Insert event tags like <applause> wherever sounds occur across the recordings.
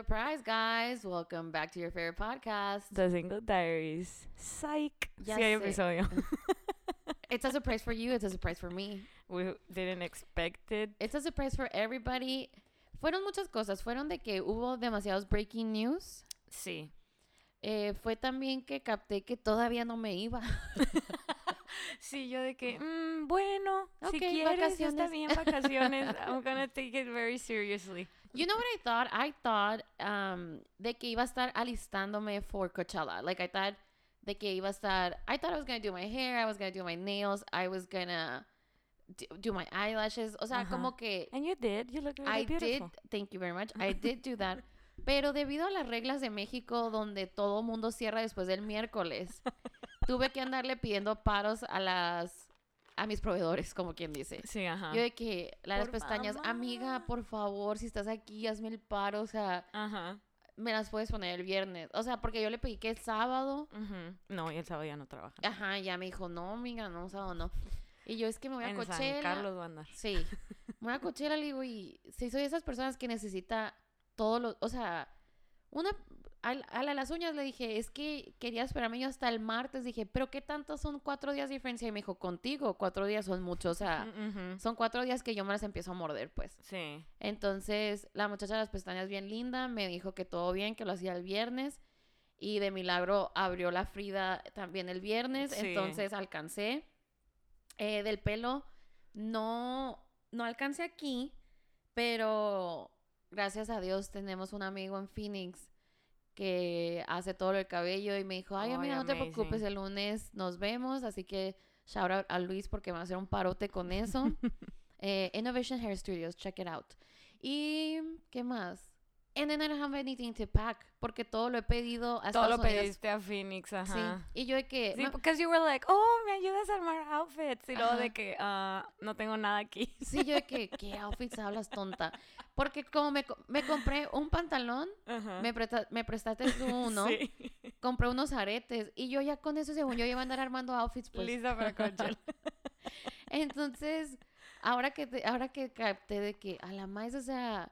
Surprise, guys. Welcome back to your favorite podcast. The Single Diaries. Psych. Ya sí hay episodio. <laughs> It's a surprise for you, it's a surprise for me. We didn't expect it. It's a surprise for everybody. Fueron muchas cosas. Fueron de que hubo demasiados breaking news. Sí. Eh, fue también que capté que todavía no me iba. <laughs> Sí, yo de que, mm, bueno, si quieres, está vacaciones. bien, vacaciones. <laughs> I'm gonna take it very seriously. You know what I thought? I thought um, de que iba a estar alistándome for Coachella. Like I thought de que iba a estar. I thought I was gonna do my hair. I was gonna do my nails. I was gonna do, my eyelashes. O sea, como que And you did. You look really I did. Thank you very much. I <laughs> did do that. Pero debido a las reglas de México, donde todo mundo cierra después del miércoles, <laughs> tuve que andarle pidiendo paros a las a mis proveedores, como quien dice. Sí, ajá. Yo de que las Por pestañas, amiga, por favor, si estás aquí, hazme el paro, o sea, Ajá. me las puedes poner el viernes. O sea, porque yo le pedí que el sábado, Ujú. No, y el sábado ya no trabaja. ajá, ya me dijo, no, amiga, no, sábado no. Y yo es que me voy a en Coachella. San Carlos va a andar. Sí, me voy a Coachella, le digo, y si soy de esas personas que necesita todos los, o sea, una, a, a la- las uñas le dije, es que quería esperarme yo hasta el martes, dije, pero ¿qué tanto son cuatro días de diferencia? Y me dijo, contigo, cuatro días son muchos, o sea, Ujú. son cuatro días que yo me las empiezo a morder, pues. Sí. Entonces, la muchacha de las pestañas bien linda me dijo que todo bien, que lo hacía el viernes. Y de milagro abrió la Frida también el viernes. Sí. Entonces alcancé. Eh, del pelo, no, no alcancé aquí, pero gracias a Dios tenemos un amigo en Phoenix que hace todo el cabello y me dijo, ay, amiga, no te preocupes, el lunes nos vemos. Así que shout out a Luis porque me va a hacer un parote con eso. <laughs> Eh, Innovation Hair Studios, check it out. ¿Y qué más? And then I don't have anything to pack porque todo lo he pedido a Todo Estados lo Unidos. pediste a Phoenix, ajá. Sí. Y yo de que Sí, no- porque you were like, oh, me ayudas a armar outfits. Y luego de que, ah, no tengo nada aquí. <laughs> sí, yo de que qué outfits hablas tonta. Porque como me, me compré un pantalón, Ajá. me, presta- me prestaste tú <laughs> uno, Sí. compré unos aretes y yo ya con eso según yo iba a andar armando outfits pues. Lista para Coachella. <laughs> Entonces, ahora que te- ahora que capté de que a la más, o sea,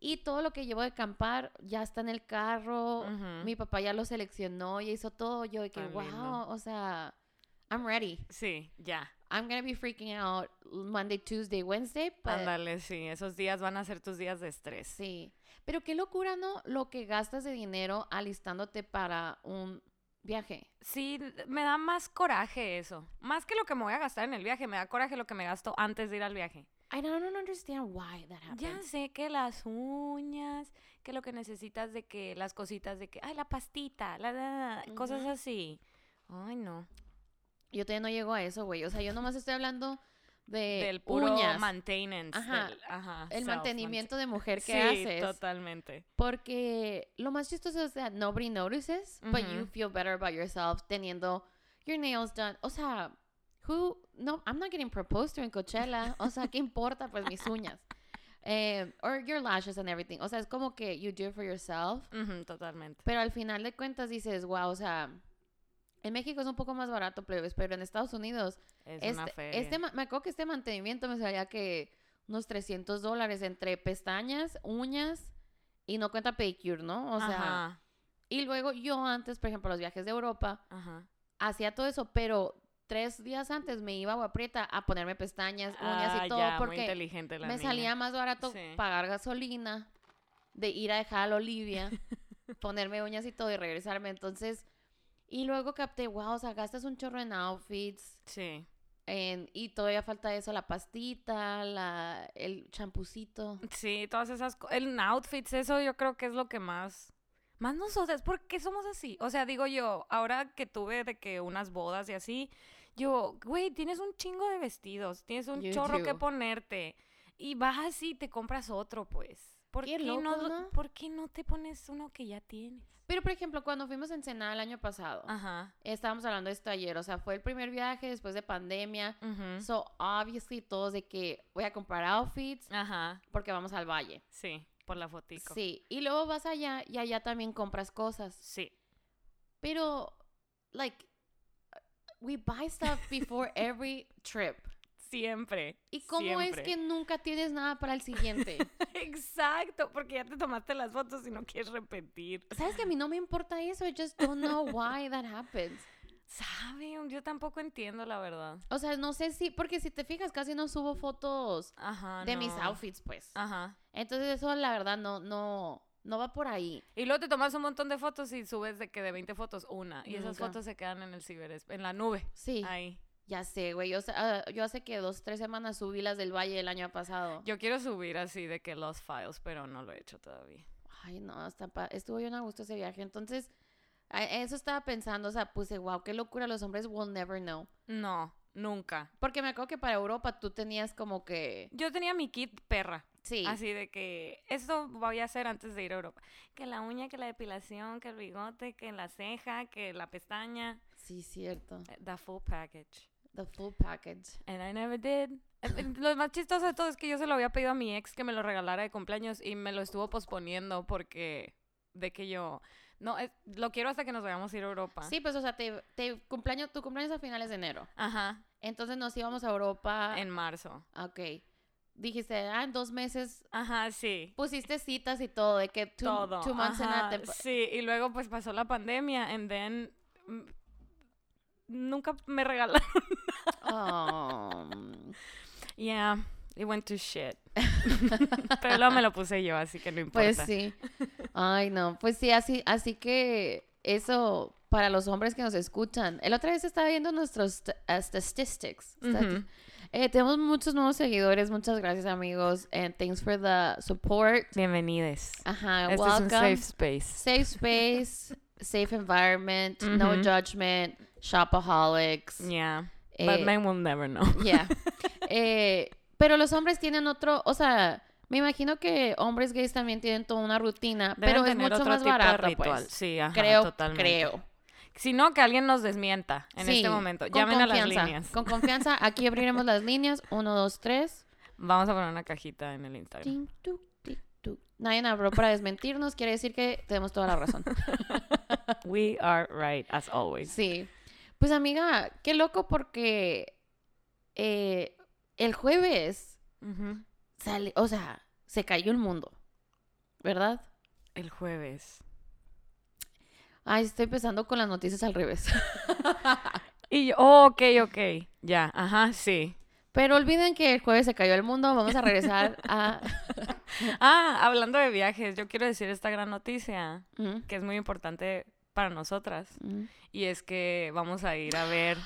y todo lo que llevo de acampar ya está en el carro, mi papá ya lo seleccionó, ya hizo todo, yo de que Tan wow, lindo. o sea, I'm ready. Sí, ya. I'm gonna be freaking out Monday, Tuesday, Wednesday, but Ándale, sí. Esos días van a ser tus días de estrés. sí. Pero qué locura, ¿no? Lo que gastas de dinero alistándote para un viaje. Sí, me da más coraje eso. Más que lo que me voy a gastar en el viaje, me da coraje lo que me gasto antes de ir al viaje. I don't understand why that happens. Ya sé que las uñas, que lo que necesitas de que las cositas de que, ay, la pastita, la, la, la", cosas así. Ay, no. Yo todavía no llego a eso, güey. O sea, yo nomás estoy hablando de Del puro uñas. maintenance. Ajá, del- ajá, el mantenimiento de mujer que <laughs> Sí, haces. totalmente. Porque lo más chistoso es that nobody notices, but you feel better about yourself teniendo your nails done. O sea, who, no, I'm not getting proposed to en Coachella. O sea, ¿qué importa? Pues mis uñas. Eh, or your lashes and everything. O sea, es como que you do it for yourself. Totalmente. Pero al final de cuentas dices, wow, o sea, en México es un poco más barato, plebes, pero en Estados Unidos Es una este, feria. este me acuerdo que este mantenimiento me salía que unos 300 dólares entre pestañas, uñas y no cuenta pedicure, ¿no? O sea, Ajá, y luego yo antes, por ejemplo, los viajes de Europa, ajá. hacía todo eso, pero tres días antes me iba a Agua Prieta a ponerme pestañas, uñas Ah, y todo ya, muy porque inteligente la me niña. salía más barato Sí. pagar gasolina, de ir a dejar a la Olivia, <laughs> ponerme uñas y todo y regresarme. Entonces, y luego capté, wow, o sea, gastas un chorro en outfits. Sí. En- y todavía falta eso, la pastita, la, el champucito. Sí, todas esas cosas. En outfits, eso yo creo que es lo que más. Más nosotros, ¿por qué somos así? O sea, digo yo, ahora que tuve de que unas bodas y así, yo, güey, tienes un chingo de vestidos, tienes un chorro que ponerte. Y vas así, te compras otro, pues. ¿Por Qué qué, loco, no. ¿Por qué no te pones uno que ya tienes? Pero, por ejemplo, cuando fuimos a Ensenada el año pasado, Ajá. estábamos hablando de esto ayer, o sea, fue el primer viaje después de pandemia. So, obviously, todos de que voy a comprar outfits Ajá. porque vamos al valle. Sí, por la fotico. Sí, y luego vas allá y allá también compras cosas. Sí. Pero, like, we buy stuff before <laughs> every trip. siempre. ¿Y cómo es que nunca tienes nada para el siguiente? <laughs> Exacto, porque ya te tomaste las fotos y no quieres repetir. ¿Sabes que a mí no me importa eso? I just don't know why that happens. ¿Sabe? Yo tampoco entiendo la verdad. O sea, no sé si, porque si te fijas, casi no subo fotos Ajá. de mis outfits, pues. Ajá. Entonces eso la verdad no, no, no va por ahí. Y luego te tomas un montón de fotos y subes de que de 20 fotos una. Y esas fotos se quedan en el ciber, en la nube. Sí, Ahí. ya sé, güey. Yo, sé- ah, yo hace que dos, tres semanas subí las del Valle el año pasado. Yo quiero subir así de que los files, pero no lo he hecho todavía. Ay, no, hasta pa- estuvo bien a gusto ese viaje. Entonces, eso estaba pensando, o sea, puse, wow, qué locura, los hombres will never know. No, nunca. Porque me acuerdo que para Europa tú tenías como que, Yo tenía mi kit perra. Sí, Así de que esto voy a hacer antes de ir a Europa. Que la uña, que la depilación, que el bigote, que la ceja, que la pestaña. sí, cierto. Eh, The full package. The full package. And I never did. Eh, Lo más chistoso de todo es que yo se lo había pedido a mi ex que me lo regalara de cumpleaños y me lo estuvo posponiendo porque de que yo no eh, lo quiero hasta que nos vayamos a ir a Europa. Sí, pues, o sea, te, te cumpleaños, tu cumpleaños a finales de enero. Ajá, Entonces nos íbamos a Europa. en marzo. Ok. Dijiste, ah, en dos meses Ajá, sí. pusiste citas y todo, de que two, todo. two months in ajá, advance. Sí, y luego pues pasó la pandemia and then mm, nunca me regalaron. <laughs> Oh. Yeah, it went to shit. <laughs> Pero luego me lo puse yo, así que no importa. Pues sí. <laughs> Ay, no. Pues sí, así, así que eso para los hombres que nos escuchan. El otra vez estaba viendo nuestros st- uh, statistics. Stati- Ujú. Eh, tenemos muchos nuevos seguidores. Muchas gracias, amigos. And thanks for the support. Bienvenidos. Ajá, Este es welcome. un safe space. Safe space, safe environment, no Ujú. judgment, shopaholics. Yeah. Eh, But men will never know. <laughs> Yeah. <laughs> Eh, pero los hombres tienen otro, o sea, me imagino que hombres gays también tienen toda una rutina, Deben pero es mucho más ritual. pues. Sí, ajá, creo, totalmente. creo. Si no, que alguien nos desmienta en Sí, este momento. Llamen a las líneas. Con confianza, aquí abriremos las líneas. <laughs> Uno, dos, tres. Vamos a poner una cajita en el Instagram. Nadie habló para desmentirnos, quiere decir que tenemos toda la razón. <laughs> We are right, as always. Sí. Pues amiga, qué loco porque eh, el jueves Ujú. sale, o sea, se cayó el mundo, ¿verdad? El jueves. Ay, estoy empezando con las noticias al revés. <laughs> Y yo, oh, ok, ok. Ya, ajá, sí. Pero olviden que el jueves se cayó el mundo, vamos a regresar a... <laughs> Ah, hablando de viajes, yo quiero decir esta gran noticia que es muy importante para nosotras. Y es que vamos a ir a ver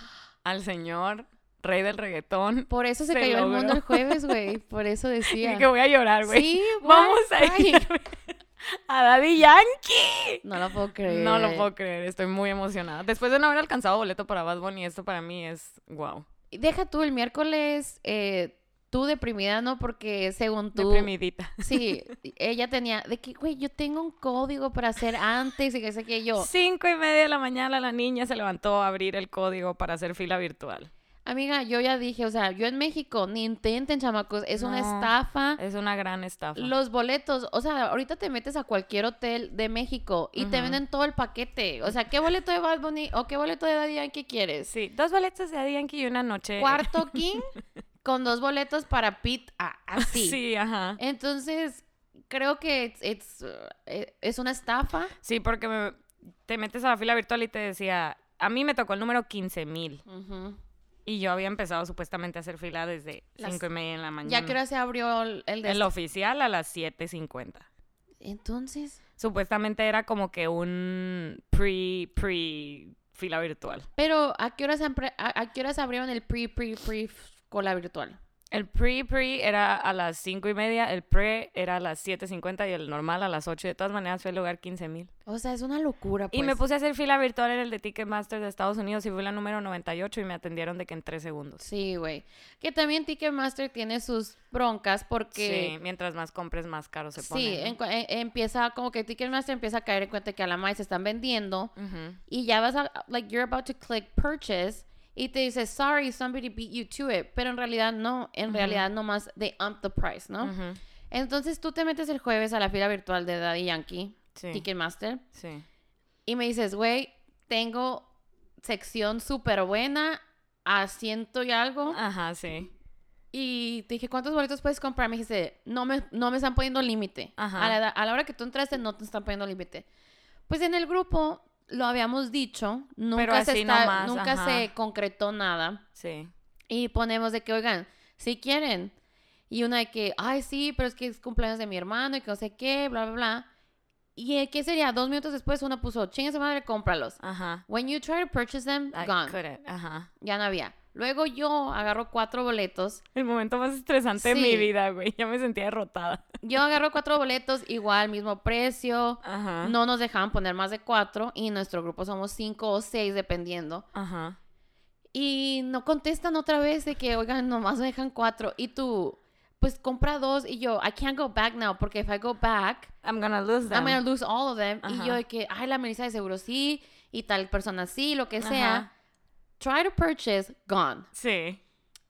al señor rey del reggaetón. Por eso se, Se cayó el mundo el jueves, güey. Por eso <laughs> decía. Y que voy a llorar, güey. Sí, Vamos a ir a Daddy Yankee. No lo puedo creer. <laughs> No lo puedo creer, estoy muy emocionada. Después de no haber alcanzado boleto para Bad Bunny, esto para mí es wow. Deja tú el miércoles, eh, tú deprimida, ¿no? Porque según tú... Deprimidita. <laughs> Sí, ella tenía, de que, güey, yo tengo un código para hacer antes y que sé que yo. Cinco y media de la mañana la niña se levantó a abrir el código para hacer fila virtual. Amiga, yo ya dije, o sea, yo en México, ni intenten, chamacos, es una estafa. Es una gran estafa. Los boletos, o sea, ahorita te metes a cualquier hotel de México y te venden todo el paquete. O sea, ¿qué boleto de Bad Bunny o qué boleto de Daddy Yankee quieres? Sí, dos boletos de Daddy Yankee y una noche. Cuarto <laughs> King con dos boletos para Pete, ah, así. Sí, ajá. Entonces, creo que it's- it's, uh, eh, es una estafa. Sí, porque me- te metes a la fila virtual y te decía, a mí me tocó el número 15 mil. Y yo había empezado supuestamente a hacer fila desde Las- cinco y media en la mañana. Ya que ahora se abrió el, de El oficial a las 7.50. Entonces, Supuestamente era como que un pre, pre fila virtual. pero ¿a qué horas, a, a qué horas abrieron el pre, pre, pre f- con la virtual? El pre, pre era a las cinco y media, el pre era a las 7.50 y el normal a las 8. De todas maneras fue el lugar 15 mil. O sea, es una locura, pues. Y me puse a hacer fila virtual en el de Ticketmaster de Estados Unidos y fui la número 98 y me atendieron de que en 3 segundos. Sí, güey. Que también Ticketmaster tiene sus broncas Sí, porque... mientras más compres, más caro se pone. Sí, en- empieza como que Ticketmaster empieza a caer en cuenta que a la más se están vendiendo y ya vas a, like, you're about to click purchase y te dice, sorry, somebody beat you to it, pero en realidad no, en Ujú. realidad nomás they ump the price, ¿no? Ujú. Entonces tú te metes el jueves a la fila virtual de Daddy Yankee, Sí, Ticketmaster, sí. y me dices, güey, tengo sección súper buena, asiento y algo, Ajá, sí. Y te dije, ¿cuántos boletos puedes comprar? Me dijiste, no me, no me están poniendo límite. Ajá. A la, a la hora que tú entraste, no te están poniendo límite. Pues en el grupo lo habíamos dicho, nunca, se, está- nomás, nunca se concretó nada. Sí. Y ponemos de que, oigan, si quieren. Y una de que, ay, sí, pero es que es cumpleaños de mi hermano y que no sé qué, bla, bla, bla. Y eh, ¿qué sería? Dos minutos después una puso, chingue su madre, cómpralos. Ajá. When you try to purchase them, I gone. couldn't. Ajá. Ya no había. Luego yo agarro cuatro boletos. El momento más estresante de mi vida, güey. Ya me sentía derrotada. Yo agarro cuatro boletos, igual, mismo precio. Ajá. No nos dejaban poner más de cuatro y en nuestro grupo somos cinco o seis, dependiendo. Ajá. Y no contestan otra vez de que, oigan, nomás me dejan cuatro. Y tú, pues compra dos. Y yo, I can't go back now, porque if I go back, I'm gonna lose them. I'm gonna lose all of them. Y Ajá. yo de que, ay, la Melissa de seguro sí, y tal persona sí, lo que sea. Ajá. Try to purchase, gone. Sí.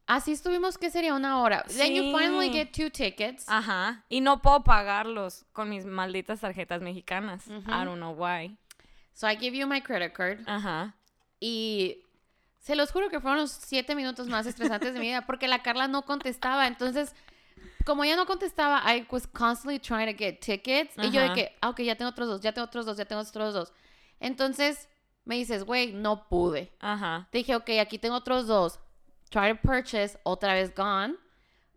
Así estuvimos, ¿qué sería? Una hora. Then you finally Sí. get two tickets. Ajá. Y no puedo pagarlos con mis malditas tarjetas mexicanas. I don't know why. So I give you my credit card. Ajá. Y se los juro que fueron los siete minutos más estresantes de mi vida porque la Carla no contestaba. Entonces, como ella no contestaba, I was constantly trying to get tickets. Y yo de Ajá. que, ah, ok, ya tengo otros dos, ya tengo otros dos, ya tengo otros dos. Entonces, me dices, güey, no pude. Ajá. Te dije, ok, aquí tengo otros dos. Try to purchase, otra vez gone.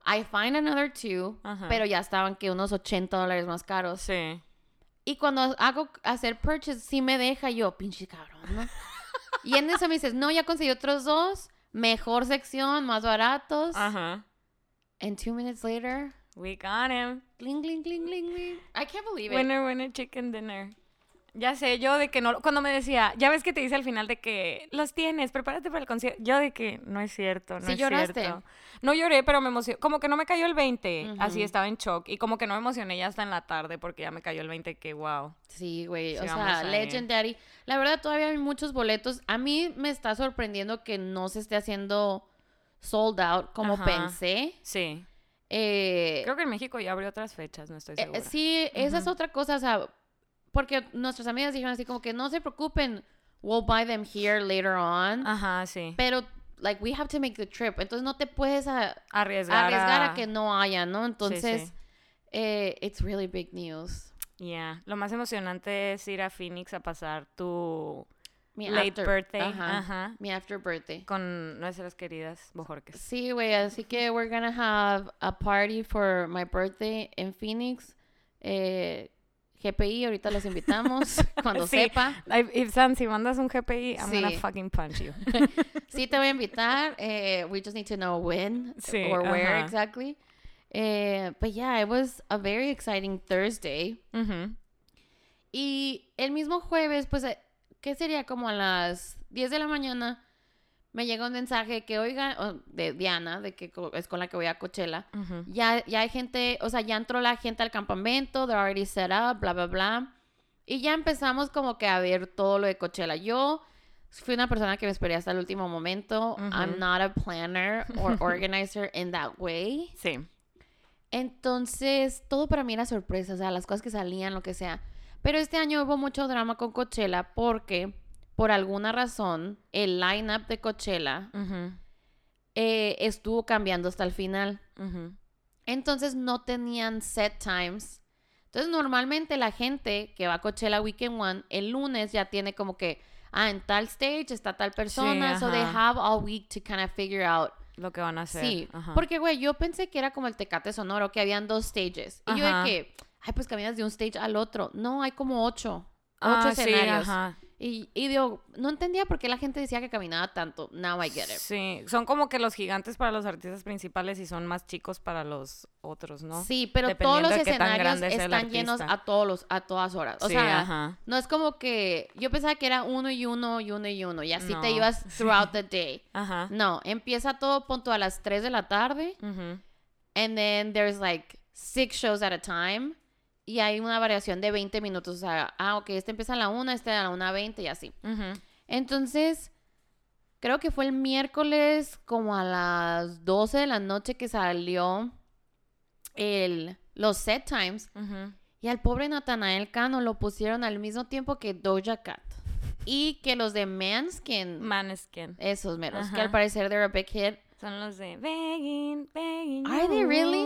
I find another two, Ajá. pero ya estaban que unos 80 dólares más caros. Sí. Y cuando hago hacer purchase, sí me deja yo, pinche cabrón, ¿no? <laughs> y en eso me dices, no, ya conseguí otros dos, mejor sección, más baratos. Ajá. And two minutes later, We got him. cling, cling, cling, cling, cling. I can't believe it. Winner, winner, chicken dinner. Ya sé, yo de que no, cuando me decía, ya ves que te dice al final de que los tienes, prepárate para el concierto. Yo de que no es cierto, no ¿Sí es lloraste? cierto. No lloré, pero me emocioné, como que no me cayó el 20, así estaba en shock y como que no me emocioné ya hasta en la tarde porque ya me cayó el 20 que wow. Sí, güey, Sí, o sea. Legendary. La verdad, todavía hay muchos boletos. A mí me está sorprendiendo que no se esté haciendo sold out como Ajá. pensé. Sí. Eh, Creo que en México ya abrió otras fechas, no estoy Eh, segura. sí, esa es otra cosa, o sea, porque nuestras amigas dijeron así como que no se preocupen, we'll buy them here later on, Ajá, sí. pero like we have to make the trip, entonces no te puedes a- Arriesgar, arriesgar a que no haya, ¿no? Entonces, sí. eh, it's really big news. Yeah. Lo más emocionante es ir a Phoenix a pasar tu Mi late after- birthday ajá, ajá, mi after birthday. con nuestras queridas Bojorques. Sí, güey, así que we're gonna have a party for my birthday en Phoenix. Eh, GPI, ahorita los invitamos <laughs> cuando Sí. sepa. Ibsan, si mandas un GPI, I'm gonna Sí. fucking punch you. <laughs> Sí, te voy a invitar. eh, we just need to know when Sí, or where exactly. Eh, but yeah, it was a very exciting Thursday. Y el mismo jueves, pues, eh, ¿qué sería? Como a las 10 de la mañana, me llega un mensaje que, oiga, de Diana, de que es con la que voy a Coachella. Ya, ya hay gente, o sea, ya entró la gente al campamento, they're already set up, bla, bla, bla. Y ya empezamos como que a ver todo lo de Coachella. Yo fui una persona que me esperé hasta el último momento. I'm not a planner or <laughs> organizer in that way. Sí. Entonces, todo para mí era sorpresa, o sea, las cosas que salían, lo que sea. Pero este año hubo mucho drama con Coachella porque, por alguna razón, el lineup de Coachella eh, estuvo cambiando hasta el final. Entonces no tenían set times. Entonces normalmente la gente que va a Coachella Weekend One, el lunes ya tiene como que, ah, en tal stage está tal persona. so they have all week to kind of figure out. Lo que van a hacer. Sí, Ajá. porque güey, yo pensé que era como el Tecate Sonoro, que habían dos stages. Y yo de que, ay, pues caminas de un stage al otro. No, hay como ocho. Ocho Ah, sí, escenarios. ajá. Y, y digo, no entendía por qué la gente decía que caminaba tanto. Now I get it. Sí, son como que los gigantes para los artistas principales y son más chicos para los otros, ¿no? Sí, pero todos los escenarios están llenos a todos los, a todas horas. O Sí, sea, ajá. no es como que yo pensaba que era uno y uno y uno y uno y así te No. ibas throughout the day. <laughs> Ajá. No, empieza todo punto a las 3 de la tarde Ujú. and then there's like six shows at a time y hay una variación de 20 minutos. O sea, ah, ok, este empieza a la 1, este a la 1.20 y así. Entonces, creo que fue el miércoles como a las 12 de la noche que salió el, los set times. Y al pobre Natanael Cano lo pusieron al mismo tiempo que Doja Cat. Y que los de Manskin, Maneskin. esos meros, que al parecer they're a big hit. Son los de Begging, Begging. Are they really?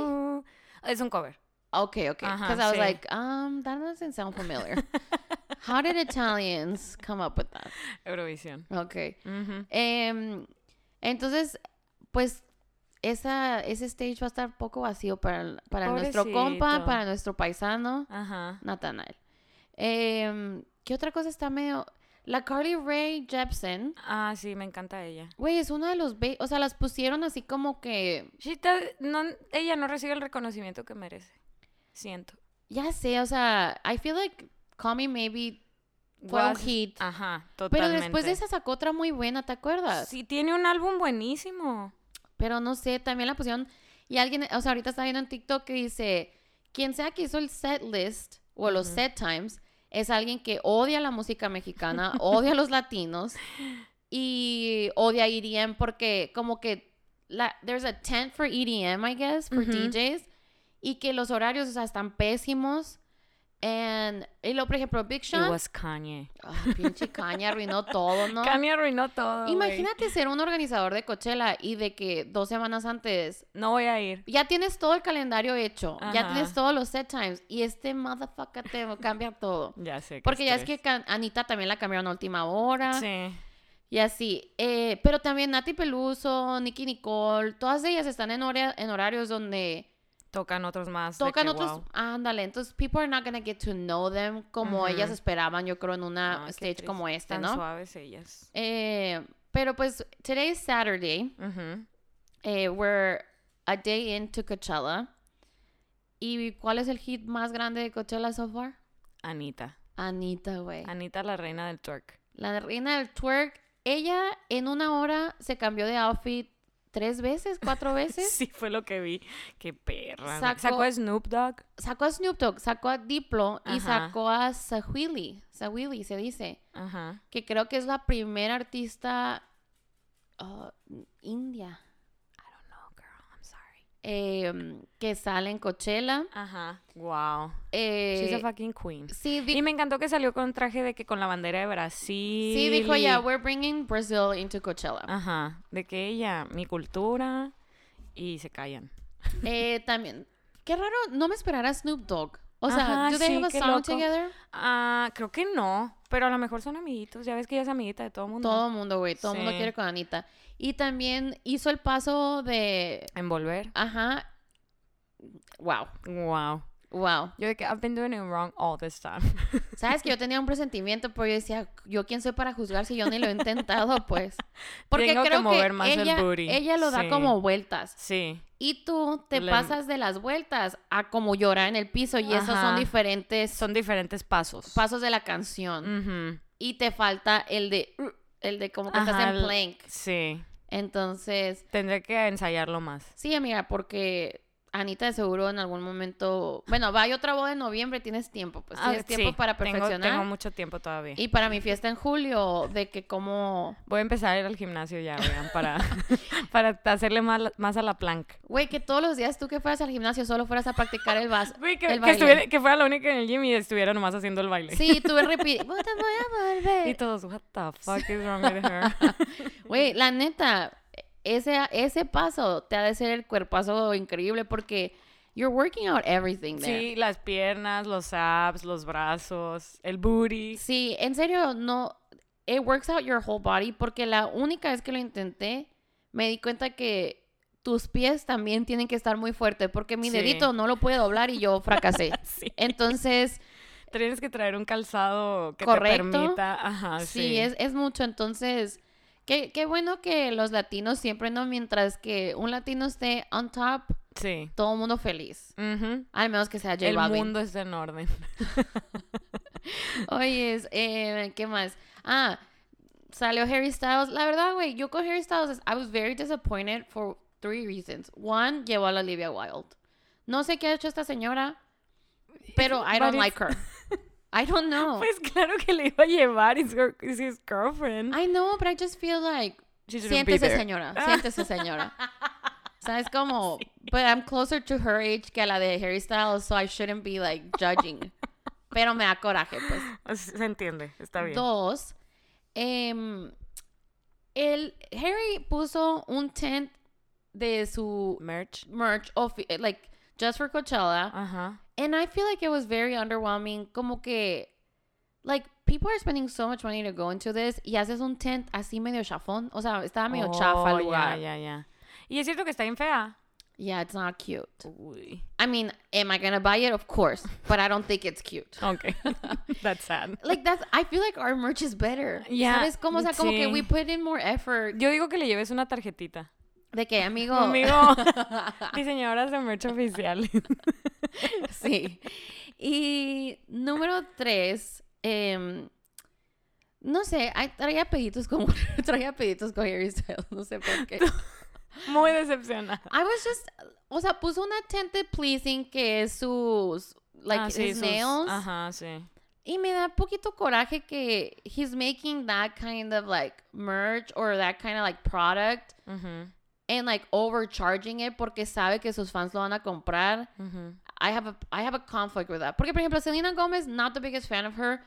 Es un cover. Okay, okay. Because I was sí. like, um, that doesn't sound familiar. How did Italians come up with that? Eurovisión. Okay. Em, entonces, pues, esa, ese stage va a estar poco vacío para, para nuestro compa, para nuestro paisano, Ajá. Nathanael. Em, ¿Qué otra cosa está medio...? La Carly Rae Jepsen, Ah, sí, me encanta ella. güey, es una de los... ba- O sea, las pusieron así como que... She does- no, ella no recibe el reconocimiento que merece. Siento. Ya sé, o sea, I feel like Call Me Maybe fue un Was- hit. Ajá, Pero totalmente. después de esa sacó otra muy buena, ¿te acuerdas? Sí, tiene un álbum buenísimo. Pero no sé, también la pusieron. Y alguien, o sea, ahorita está viendo en TikTok que dice: quien sea que hizo el set list o los set times es alguien que odia la música mexicana, <laughs> odia a los latinos y odia EDM porque, como que, la, there's a tent for EDM, I guess, for. DJs y que los horarios, o sea, están pésimos. And, y luego, por ejemplo, Big It Sean, was Kanye. Ay, pinche caña, arruinó todo, ¿no? <laughs> Kanye arruinó todo. Imagínate ser un organizador de Coachella y de que dos semanas antes No voy a ir. ya tienes todo el calendario hecho, ya tienes todos los set times y este motherfucker te <laughs> cambia todo. Ya sé. Porque ya es que Anita también la cambiaron a última hora Sí. y así. Eh, pero también Nati Peluso, Nicky Nicole, todas ellas están en, hora- en horarios donde Tocan otros más. de tocan que, otros. wow. Ándale, entonces people are not gonna get to know them como ellas esperaban, yo creo, en una No, stage como este, Tan ¿no? suaves ellas. Eh, pero pues, today is Saturday. Eh, we're a day into Coachella. ¿Y cuál es el hit más grande de Coachella so far? Anita. Anita, güey. Anita, la reina del twerk. La reina del twerk. Ella en una hora se cambió de outfit tres veces, cuatro <laughs> veces. Sí, fue lo que vi. Qué perra. Sacó- Sacó, a Snoop Dogg. Sacó a Snoop Dogg, sacó a Diplo y sacó a Sahwili. Sahwili se dice. Ajá. Que creo que es la primera artista ah, india I don't know, girl. I'm sorry. Eh, que sale en Coachella. Ajá. Wow. Eh, She's a fucking queen. sí, Y me encantó que salió con traje de que con la bandera de Brasil. Sí, dijo y- ya, we're bringing Brazil into Coachella. Ajá. De que ella, mi cultura. Y se callan. Eh, también, qué raro, no me esperara Snoop Dogg. O sea, Ajá, do they sí, have a qué song loco. together? Ah, creo que no. Pero a lo mejor son amiguitos. Ya ves que ella es amiguita de todo el mundo. Todo el mundo, güey, todo el mundo quiere con Anita. Y también hizo el paso de, Envolver. ajá, wow, Wow. Wow. Yo de que I've been doing it wrong all this time. <laughs> Sabes que yo tenía un presentimiento, pero yo decía, yo quién soy para juzgar si yo ni lo he intentado, pues. <laughs> Porque Tengo creo que, mover más el ella, booty. ella lo da como vueltas. sí. Y tú te Le- pasas de las vueltas a como llorar en el piso. Y esos son diferentes Son diferentes pasos. pasos de la canción. Y te falta el de, uh, el de como que estás en el- plank. Sí. Entonces, Tendré que ensayarlo más. sí, amiga, porque Anita de seguro en algún momento, bueno, va, hay otra boda en noviembre, tienes tiempo, pues Ah, tienes tiempo sí, para perfeccionar. Tengo, mucho tiempo todavía. Y para mi fiesta en julio, de que como, Voy a empezar a ir al gimnasio ya, oigan, para, <laughs> para hacerle más, más a la plank. güey, que todos los días tú que fueras al gimnasio solo fueras a practicar el vas. Güey, que, El que, baile. estuviera- que fuera la única en el gym y estuviera nomás haciendo el baile. Sí, tuve repeat, <laughs> "Oh, te voy a Y volver. todos, what the fuck is wrong with her? <laughs> Güey, la neta, ese, ese paso te ha de ser el cuerpazo increíble porque you're working out everything there. sí, las piernas, los abs, los brazos, el booty. Sí, en serio, no. It works out your whole body porque la única vez que lo intenté me di cuenta que tus pies también tienen que estar muy fuertes porque mi Sí. dedito no lo puede doblar y yo fracasé. <laughs> Sí. Entonces, Tienes que traer un calzado que Correcto. te permita. Ajá, sí, sí. Es, es mucho. Entonces, qué, qué bueno que los latinos siempre no, mientras que un latino esté on top, Sí. todo el mundo feliz. Ujú. Al menos que sea J El Balvin. mundo está en orden. <laughs> Oye, eh, ¿qué más? Ah, salió Harry Styles. La verdad, güey, yo con Harry Styles, I was very disappointed for three reasons. One, llevó a la Olivia Wilde. No sé qué ha hecho esta señora, pero I don't like her. <laughs> I don't know. <laughs> Pues claro que le iba a llevar. It's, her, it's his girlfriend. I know, but I just feel like, <laughs> siéntese señora, siéntese señora. ¿Sabes cómo? <laughs> But I'm closer to her age que a la de Harry Styles, so I shouldn't be like judging. Pero me da coraje, pues. Se entiende, está bien. Dos, em, el Harry puso un tent de su Merch. merch, like, just for Coachella. Ajá. And I feel like it was very underwhelming. Como que, like, people are spending so much money to go into this. Y haces un tent así medio chafón. O sea, estaba medio chafa Oh, el lugar. Ya, ya, ya. Y es cierto que está bien fea. Yeah, it's not cute. Uy. I mean, am I gonna buy it? Of course. But I don't think it's cute. <laughs> Ok. <laughs> That's sad. Like, that's, I feel like our merch is better. Yeah, ¿Sabes cómo? O sea, como que we put in more effort. Yo digo que le lleves una tarjetita. De que, amigo. Amigo. <laughs> Diseñadoras de merch oficial. <laughs> sí. Y número tres, em, no sé, traía peditos con <laughs> traía peditos con Harry Styles, no sé por qué. Muy decepcionada. I was just, o sea, puso una tinted pleasing que es sus, like, Ah, sí, his sus- nails. Ajá, sí. Y me da poquito coraje que he's making that kind of like merch or that kind of like product Ujú, and like overcharging it porque sabe que sus fans lo van a comprar. I have a I have a conflict with that. Porque por ejemplo, Selena Gomez, not the biggest fan of her,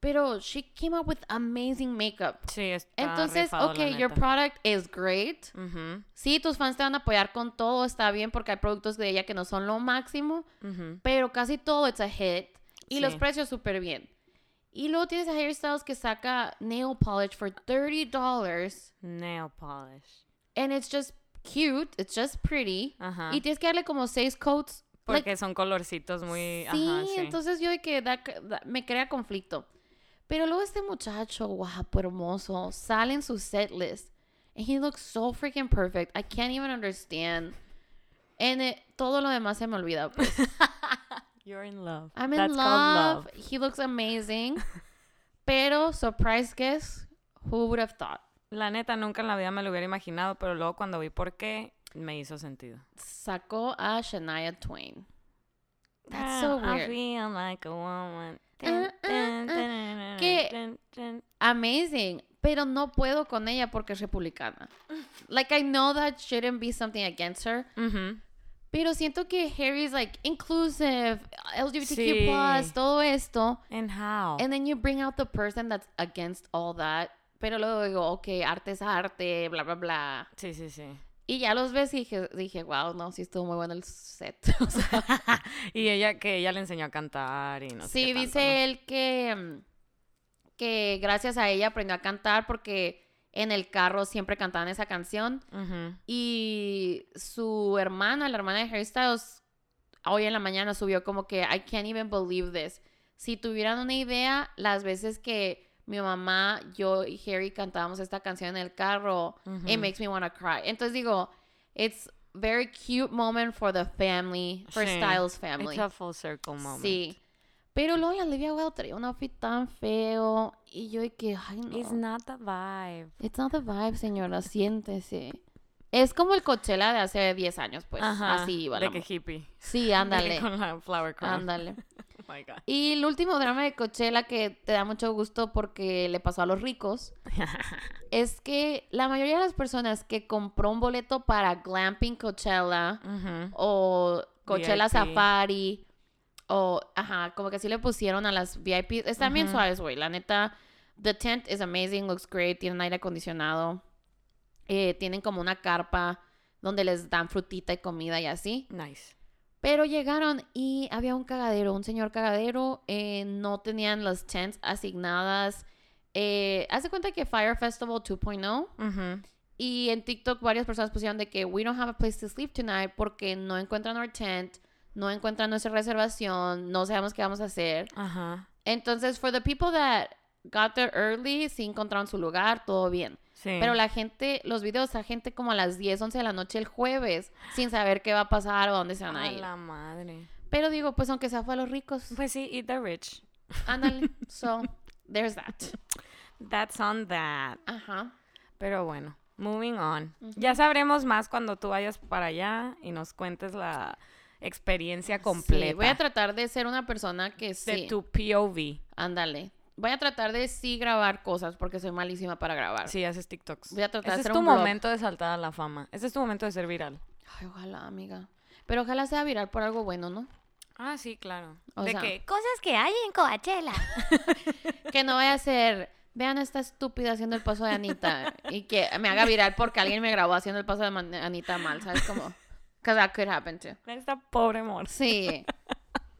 pero she came up with amazing makeup. Sí, está Entonces, rifado, okay, your product is great. Sí, tus fans te van a apoyar con todo, está bien porque hay productos de ella que no son lo máximo, pero casi todo it's a hit y los precios súper bien. Y luego tienes a Hairstyles que saca nail polish for $30 Nail polish. and it's just cute, it's just pretty. Ajá. Y tienes que darle como seis coats. like, Porque son colorcitos muy... Sí, Ajá, sí. entonces yo de que da- da- me crea conflicto. Pero luego este muchacho, guapo, hermoso, sale en su set list. And he looks so freaking perfect. I can't even understand. And it- todo lo demás se me olvida. pues. <laughs> You're in love. I'm in That's love. love. He looks amazing. Pero, surprise guess, who would have thought? La neta, nunca en la vida me lo hubiera imaginado, pero luego cuando vi por qué, me hizo sentido. Sacó a Shania Twain. That's Ah, so I weird. feel like a woman. Uh, uh, uh. Dun. amazing, pero no puedo con ella porque es republicana. <laughs> Like I know that shouldn't be something against her, Ujú. pero siento que Harry's like inclusive, LGBTQ+, Sí. todo esto, And how? and then you bring out the person that's against all that, pero luego digo, ok, arte es arte, bla, bla, bla. Sí, sí, sí. Y ya los ves y dije, dije, wow, no, sí estuvo muy bueno el set. <laughs> O sea, <laughs> y ella que ella le enseñó a cantar y no sé sí, qué tanto, dice él que, mm, que gracias a ella aprendió a cantar porque en el carro siempre cantaban esa canción. Ujú. Y su hermana, la hermana de Harry Styles, hoy en la mañana subió como que I can't even believe this. Si tuvieran una idea, las veces que mi mamá, yo y Harry cantábamos esta canción en el carro, it makes me want to cry. Entonces digo, it's very cute moment for the family, for Sí. Styles family. It's a full circle moment. Sí. Pero luego la Olivia Wilde traía un outfit tan feo y yo de que, ay no. It's not the vibe. It's not the vibe, señora, siéntese. Es como el Coachella de hace 10 años, pues. Ajá. Así iba de la que hippie. Sí, <laughs> ándale. Con la flower crown. Ándale. <laughs> Oh my god. Y el último drama de Coachella que te da mucho gusto porque le pasó a los ricos <laughs> es que la mayoría de las personas que compró un boleto para Glamping Coachella o Coachella VIP. Safari o, ajá, como que así le pusieron a las VIP. Están bien Ujú. suaves, güey. La neta, the tent is amazing, looks great, tienen aire acondicionado. Eh, tienen como una carpa donde les dan frutita y comida y así. Nice. Pero llegaron y había un cagadero, un señor cagadero. eh, no tenían las tents asignadas. Eh, haz de cuenta que Fire Festival 2.0 Ujú. y en TikTok varias personas pusieron de que we don't have a place to sleep tonight porque no encuentran our tent, no encuentran nuestra reservación, no sabemos qué vamos a hacer. Ajá. Entonces, for the people that got there early, sí encontraron su lugar, todo bien. Sí. Pero la gente, los videos, a gente como a las 10, 11 de la noche el jueves, sin saber qué va a pasar o dónde se van a A ir. la madre. Pero digo, pues aunque sea fue a los ricos, Pues sí, eat the rich. ándale. <laughs> So, there's that. That's on that. Ajá. Pero bueno, moving on. Ya sabremos más cuando tú vayas para allá y nos cuentes la experiencia completa Sí, voy a tratar de ser una persona que de sí. tu POV. Ándale. Voy a tratar de sí grabar cosas porque soy malísima para grabar. Si haces TikToks. Voy a tratar de Ese es hacer tu un blog. momento de saltar a la fama. Ese es tu momento de ser viral. Ay, ojalá, amiga. Pero ojalá sea viral por algo bueno, ¿no? Ah, sí, claro. O de sea- que cosas que hay en Coachella. <laughs> Que no vaya a ser vean a esta estúpida haciendo el paso de Anita y que me haga viral porque alguien me grabó haciendo el paso de Man- Anita mal, ¿sabes cómo? Because that could happen too. Esta pobre. Sí.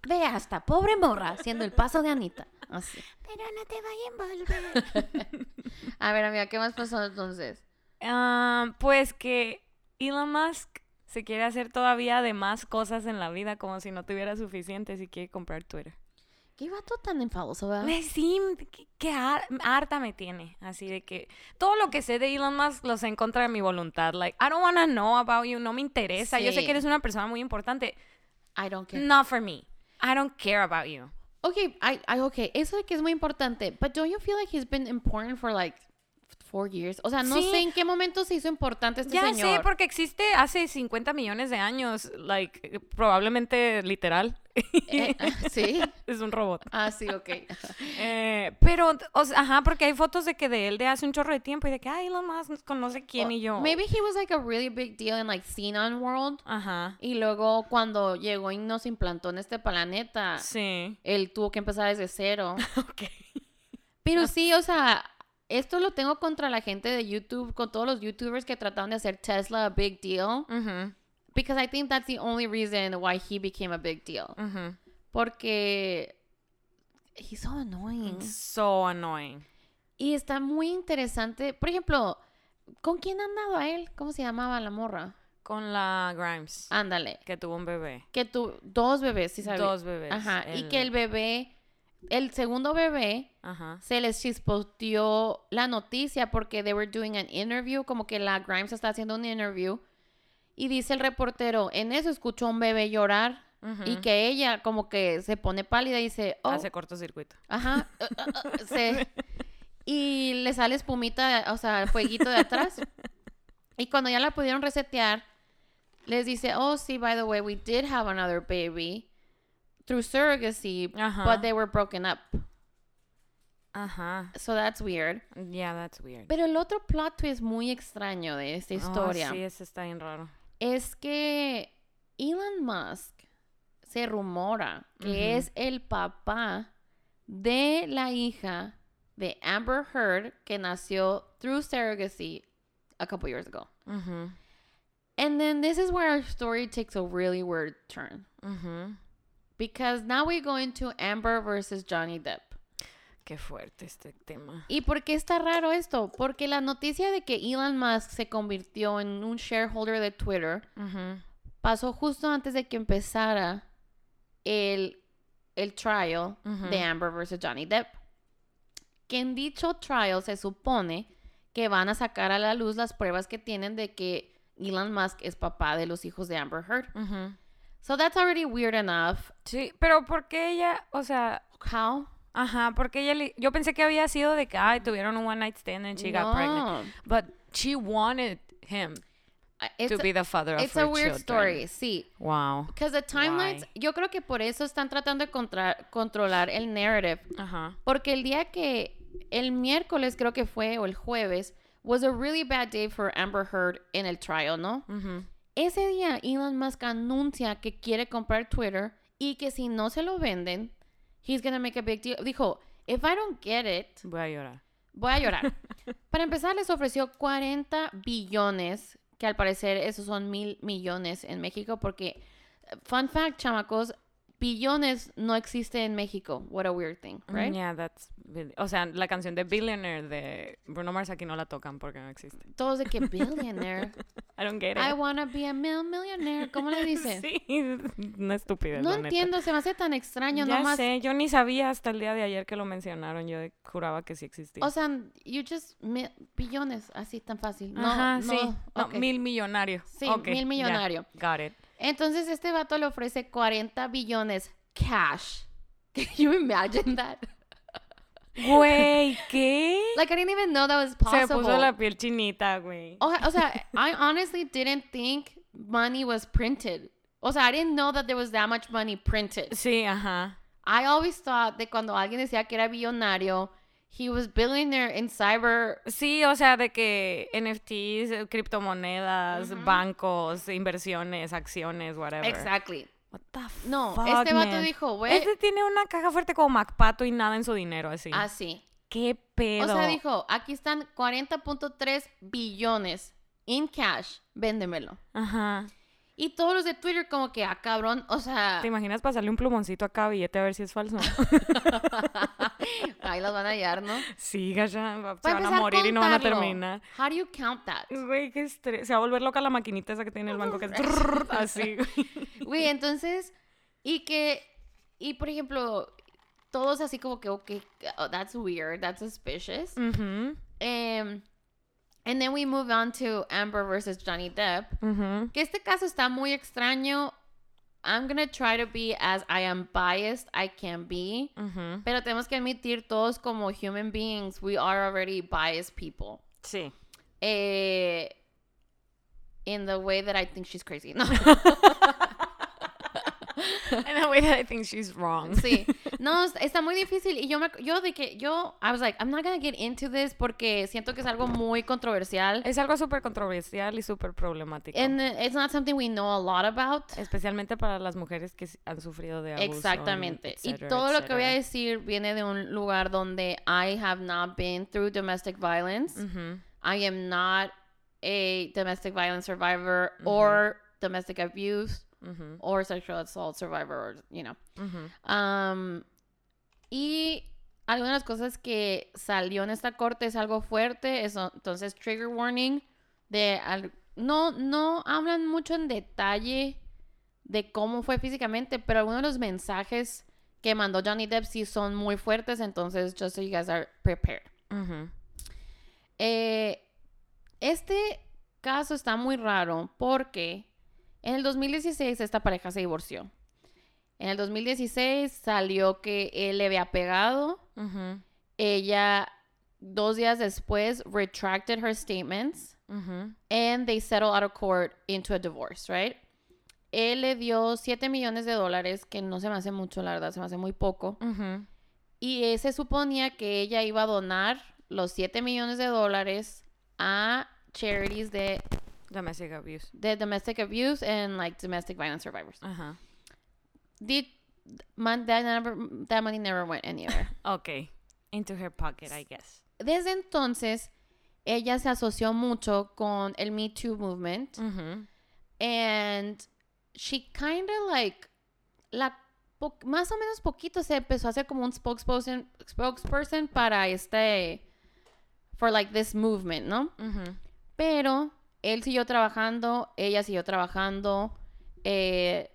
Ve a esta pobre morra haciendo el paso de Anita. Así. Pero no te vaya a envolver. <laughs> A ver, amiga, ¿qué más pasó entonces? Ah, pues que Elon Musk se quiere hacer todavía de más cosas en la vida como si no tuviera suficiente si quiere comprar Twitter. ¿Qué vato tan enfadoso, verdad? Sí, que, que har- harta me tiene. Así de que todo lo que sé de Elon Musk lo sé en contra de mi voluntad. Like, I don't wanna know about you. No me interesa. Yo sé Sí. que eres una persona muy importante. I don't care. Not for me. I don't care about you. Okay, I, I, okay, eso de que es muy importante. But don't you feel like he's been important for like four years? O sea, no Sí. sé en qué momento se hizo importante este ya señor. sé, porque existe hace 50 millones de años. Like, probablemente literal. Eh, <laughs> sí. es un robot. Ah, sí, ok. Eh, pero, o sea, ajá, porque hay fotos de que de él de hace un chorro de tiempo y de que, ay, Elon Musk con no sé quién y yo. Maybe he was like a really big deal in like Xenon World. Ajá. Y luego cuando llegó y nos implantó en este planeta, Sí. él tuvo que empezar desde cero. <laughs> Ok. Pero sí, o sea, esto lo tengo contra la gente de YouTube, con todos los YouTubers que trataron de hacer Tesla a big deal. Ujú, Because I think that's the only reason why he became a big deal. ujú. Porque he's so annoying. So annoying. Y está muy interesante. Por ejemplo, ¿con quién andaba él? ¿Cómo se llamaba la morra? Con la Grimes, Ándale. que tuvo un bebé. Que tú, dos bebés, ¿sí sabes? Dos bebés. Ajá. Y que el bebé, el segundo bebé, Ajá. se les chispoteó la noticia porque they were doing an interview, como que la Grimes está haciendo un interview. Y dice el reportero, en eso escuchó a un bebé llorar y que ella como que se pone pálida y dice, oh, Hace cortocircuito. ajá, uh, uh, uh, se- y le sale espumita, o sea, fueguito de atrás. Y cuando ya la pudieron resetear, les dice, oh, sí, by the way, we did have another baby through surrogacy, but they were broken up. Ajá. So that's weird. Yeah, that's weird. Pero el otro plot twist muy extraño de esta Oh, historia sí, ese está bien raro. Es que Elon Musk se rumora que es el papá de la hija de Amber Heard que nació through surrogacy a couple years ago. And then this is where our story takes a really weird turn ujú. because now we go into Amber versus Johnny Depp. Qué fuerte este tema. ¿Y por qué está raro esto? Porque la noticia de que Elon Musk se convirtió en un shareholder de Twitter pasó justo antes de que empezara el, el trial de Amber versus Johnny Depp. Que en dicho trial se supone que van a sacar a la luz las pruebas que tienen de que Elon Musk es papá de los hijos de Amber Heard. So that's already weird enough. Sí, pero ¿por qué ella, o sea, How? Ajá, porque ella, le- yo pensé que había sido de que, ay, tuvieron un one night stand and she got pregnant. No. But she wanted him It's, to be the father of it's her a weird children. story, sí. Wow. Because the timelines, Why? yo creo que por eso están tratando de contra- controlar el narrative. Ajá. Porque el día que, el miércoles creo que fue, o el jueves, was a really bad day for Amber Heard en el trial, ¿no? Ese día Elon Musk anuncia que quiere comprar Twitter y que si no se lo venden, he's gonna make a big deal. Dijo, if I don't get it, Voy a llorar. voy a llorar. <laughs> Para empezar, les ofreció 40 billones, que al parecer esos son mil millones en México, porque, fun fact, chamacos, billones no existe en México. What a weird thing, right? Yeah, that's really- O sea, la canción de Billionaire de Bruno Mars aquí no la tocan porque no existe. Todos de que <laughs> billionaire. I don't get it. I wanna be a mil millionaire. ¿Cómo le dicen? <laughs> Sí, <laughs> una estupidez. No la neta. entiendo, se me hace tan extraño Ya nomás. sé, yo ni sabía hasta el día de ayer que lo mencionaron. Yo juraba que sí existía. O sea, you just mi- billones, así tan fácil. No, Ajá, no, sí. No, mil millonario. Sí, Ok, mil millonario. Got it. Entonces este vato le ofrece 40 billones cash. <laughs> Can you imagine that? Güey, ¿qué? <laughs> Like I didn't even know that was Se possible. puso la piel chinita, güey. o, o sea, <laughs> I honestly didn't think money was printed. O sea, I didn't know that there was that much money printed. Sí, ajá. I always thought that cuando alguien decía que era billonario, he was billionaire in cyber. Sí, o sea, de que NFTs, eh, criptomonedas, bancos, inversiones, acciones, whatever. Exactly. What the No, fuck, este vato man? dijo, güey. Este tiene una caja fuerte como MacPato y nada en su dinero, así. Así. ¿Qué pedo? O sea, dijo, aquí están 40.3 billones in cash, véndemelo. Ajá. Y todos los de Twitter como que, ah, cabrón, o sea... ¿Te imaginas pasarle un plumoncito a cada billete a ver si es falso? <laughs> Ahí los van a hallar, ¿no? sí, va- se van a morir y no van a terminar. How do you count that? Güey, qué estrés. Se va a volver loca la maquinita esa que tiene el banco que es <laughs> así. <laughs> güey. Entonces, y que, y por ejemplo, todos así como que, ok, oh, that's weird, that's suspicious. Ujú, Um, and then we move on to Amber versus Johnny Depp. ujú. Que este caso está muy extraño. I'm gonna try to be as I am biased I can be. Ujú. Pero tenemos que admitir todos como human beings, we are already biased people. Sí. Eh, in the way that I think she's crazy. No. <laughs> <laughs> In a way that I think she's wrong. Sí. <laughs> No, es- está muy difícil. Y yo, me, yo de que, yo, I was like, I'm not gonna get into this porque siento que es algo muy controversial. Es algo súper controversial y súper problemático. And it's not something we know a lot about. Especialmente para las mujeres que han sufrido de abuso. Exactamente. Y etcétera, todo lo que voy a decir viene de un lugar donde I have not been through domestic violence. Ujú, I am not a domestic violence survivor or domestic abuse ujú, or sexual assault survivor, or, you know. ujú. Um, y algunas cosas que salió en esta corte es algo fuerte, eso, entonces trigger warning de al- no no hablan mucho en detalle de cómo fue físicamente, pero algunos de los mensajes que mandó Johnny Depp sí son muy fuertes, entonces just so you guys are prepared. Eh, este caso está muy raro porque en el 2016 esta pareja se divorció. En el 2016 salió que él le había pegado. Ella, dos días después, retracted her statements and they settled out of court into a divorce, right? Él le dio 7 millones de dólares, que no se me hace mucho, la verdad, se me hace muy poco. Y eh, se suponía que ella iba a donar los 7 millones de dólares a charities de, Domestic abuse. de domestic abuse and like domestic violence survivors. Ajá. Did, man, that, never, that money never went anywhere. <laughs> Ok. Into her pocket, I guess. Desde entonces, ella se asoció mucho con el Me Too movement and she kind of like, la, más o menos poquito se empezó a hacer como un spokesperson, spokesperson para este, for like this movement, ¿no? Pero él siguió trabajando, ella siguió trabajando. Eh,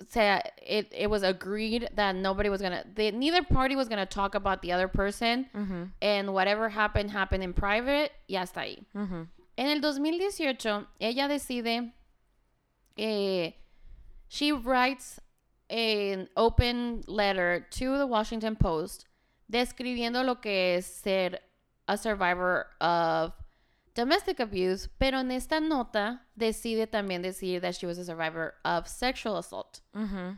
o sea, it, it was agreed that nobody was gonna, they, neither party was gonna talk about the other person, Ujú. and whatever happened happened in private, y hasta ahí. Ujú. En el 2018, ella decide, eh, she writes an open letter to the Washington Post describiendo lo que es ser a survivor of domestic abuse, pero en esta nota decide también decir that she was a survivor of sexual assault, Ujú.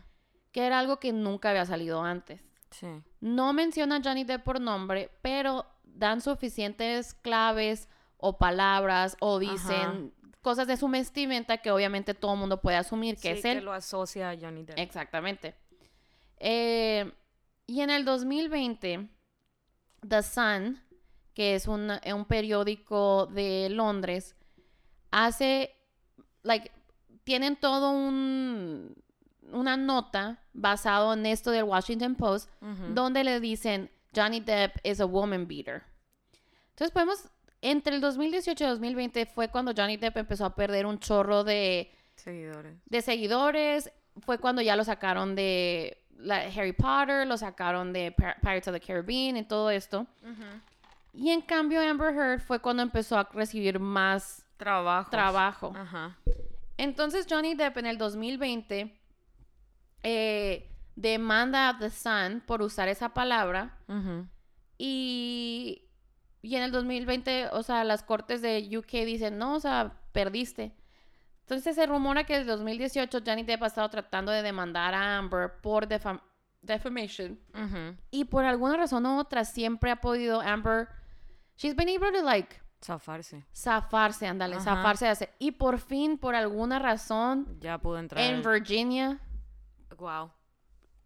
que era algo que nunca había salido antes. Sí. No menciona a Johnny Depp por nombre, pero dan suficientes claves o palabras o dicen cosas de su vestimenta que obviamente todo el mundo puede asumir que Sí, es él. que lo asocia a Johnny Depp. Exactamente. Eh, y en el 2020, The Sun, que es un, un periódico de Londres, hace, like, tienen todo un, una nota basado en esto del Washington Post, donde le dicen Johnny Depp is a woman beater. Entonces podemos, entre el 2018 y 2020 fue cuando Johnny Depp empezó a perder un chorro de, Seguidores. de seguidores. Fue cuando ya lo sacaron de la- Harry Potter, lo sacaron de Pir- Pirates of the Caribbean y todo esto. Y en cambio Amber Heard fue cuando empezó a recibir más Trabajo. trabajo. Ajá. Entonces Johnny Depp en el 2020 eh, demanda a The Sun por usar esa palabra y, y en el 2020, o sea, las cortes de UK dicen, no, o sea, perdiste. Entonces se rumora que en el 2018 Johnny Depp ha estado tratando de demandar a Amber por defam- defamation y por alguna razón u otra siempre ha podido Amber, she's been able to like Zafarse. zafarse, ándale, Ajá. zafarse de hacer. Y por fin, por alguna razón, Ya pudo entrar. en Virginia, Wow.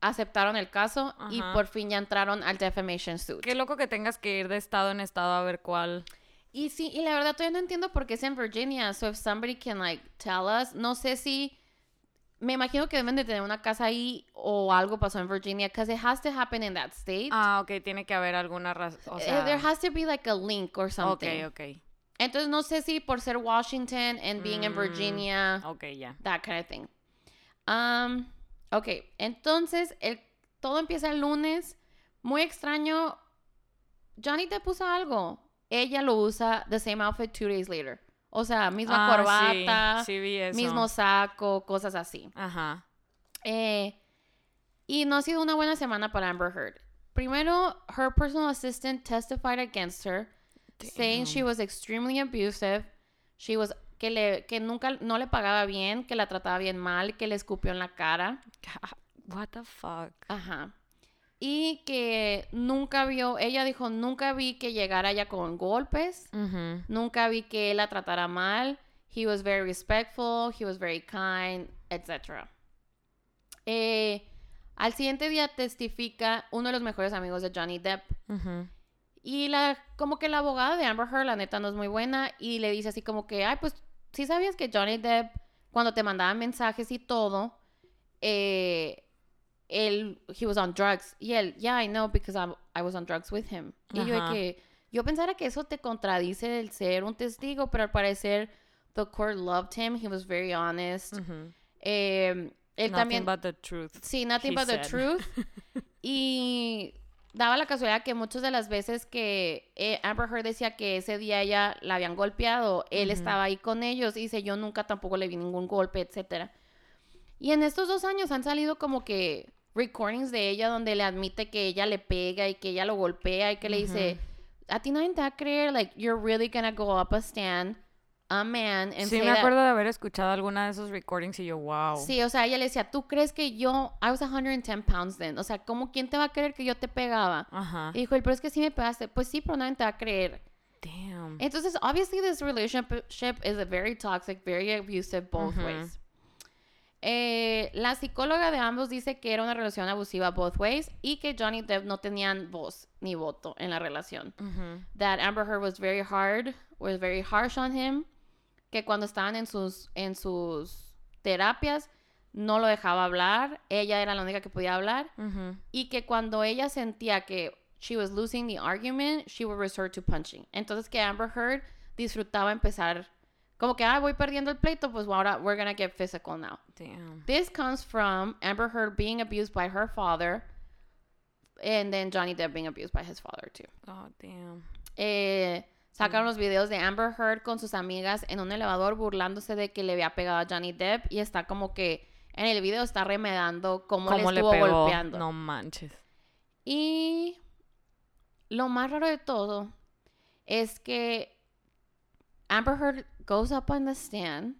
aceptaron el caso y por fin ya entraron al defamation suit. Qué loco que tengas que ir de estado en estado a ver cuál. Y sí, y la verdad todavía no entiendo por qué es en Virginia. So if somebody can like tell us, no sé si me imagino que deben de tener una casa ahí o algo pasó en Virginia because it has to happen in that state. Ah, ok, tiene que haber alguna razón. O Eh, sea, there has to be like a link or ok, something. ok. Entonces no sé si por ser Washington and being in Mm. Virginia, Ok, ya. that kind of thing. Um, ok, entonces el, todo empieza el lunes. Muy extraño. Johnny te puso algo. Ella lo usa the same outfit two days later. O sea, misma Ah, corbata, Sí, sí vi eso. mismo saco, cosas así. Ajá. Eh, y no ha sido una buena semana para Amber Heard. Primero, her personal assistant testified against her, saying she was extremely abusive. She was que le que nunca no le pagaba bien, que la trataba bien mal, que le escupió en la cara. What the fuck? Ajá. Y que nunca vio, ella dijo, nunca vi que llegara ya con golpes, nunca vi que él la tratara mal. He was very respectful, he was very kind, etc. Eh, al siguiente día testifica uno de los mejores amigos de Johnny Depp. Y la, como que la abogada de Amber Heard, la neta, no es muy buena. Y le dice así como que, ay, pues, sí sabías que Johnny Depp, cuando te mandaba mensajes y todo, eh, él, he was on drugs. Y él, yeah, I know, because I'm- I was on drugs with him. Y yo de que, yo pensara que eso te contradice el ser un testigo, pero al parecer, the court loved him. He was very honest. Eh, él Nothing también... but the truth. Sí, nothing but the said. truth. <laughs> Y daba la casualidad que muchas de las veces que eh, Amber Heard decía que ese día ella la habían golpeado, él estaba ahí con ellos y dice, yo nunca tampoco le vi ningún golpe, etcétera. Y en estos dos años han salido como que recordings de ella donde le admite que ella le pega y que ella lo golpea y que le dice, a ti nadie te va a creer, like, you're really gonna go up a stand, a man, and Sí, say me that- acuerdo de haber escuchado alguna de esos recordings y yo, wow. Sí, o sea, ella le decía, ¿tú crees que yo, I was 110 pounds then? O sea, ¿cómo quién te va a creer que yo te pegaba? Ajá. Y dijo, él, pero es que sí me pegaste. Pues sí, pero nadie te va a creer. Damn. Entonces, obviously, this relationship is a very toxic, very abusive both ways. Eh, la psicóloga de ambos dice que era una relación abusiva both ways y que Johnny Depp no tenían voz ni voto en la relación. That Amber Heard was very hard, was very harsh on him, que cuando estaban en sus, en sus terapias no lo dejaba hablar, ella era la única que podía hablar y que cuando ella sentía que she was losing the argument, she would resort to punching. Entonces que Amber Heard disfrutaba empezar como que, ah, voy perdiendo el pleito, pues ahora we're gonna get physical now. Damn. This comes from Amber Heard being abused by her father and then Johnny Depp being abused by his father too. Oh, damn. Eh, sacaron los videos de Amber Heard con sus amigas en un elevador burlándose de que le había pegado a Johnny Depp y está como que en el video está remedando cómo, ¿Cómo le le estuvo pegó? golpeando. No manches. Y lo más raro de todo es que Amber Heard goes up on the stand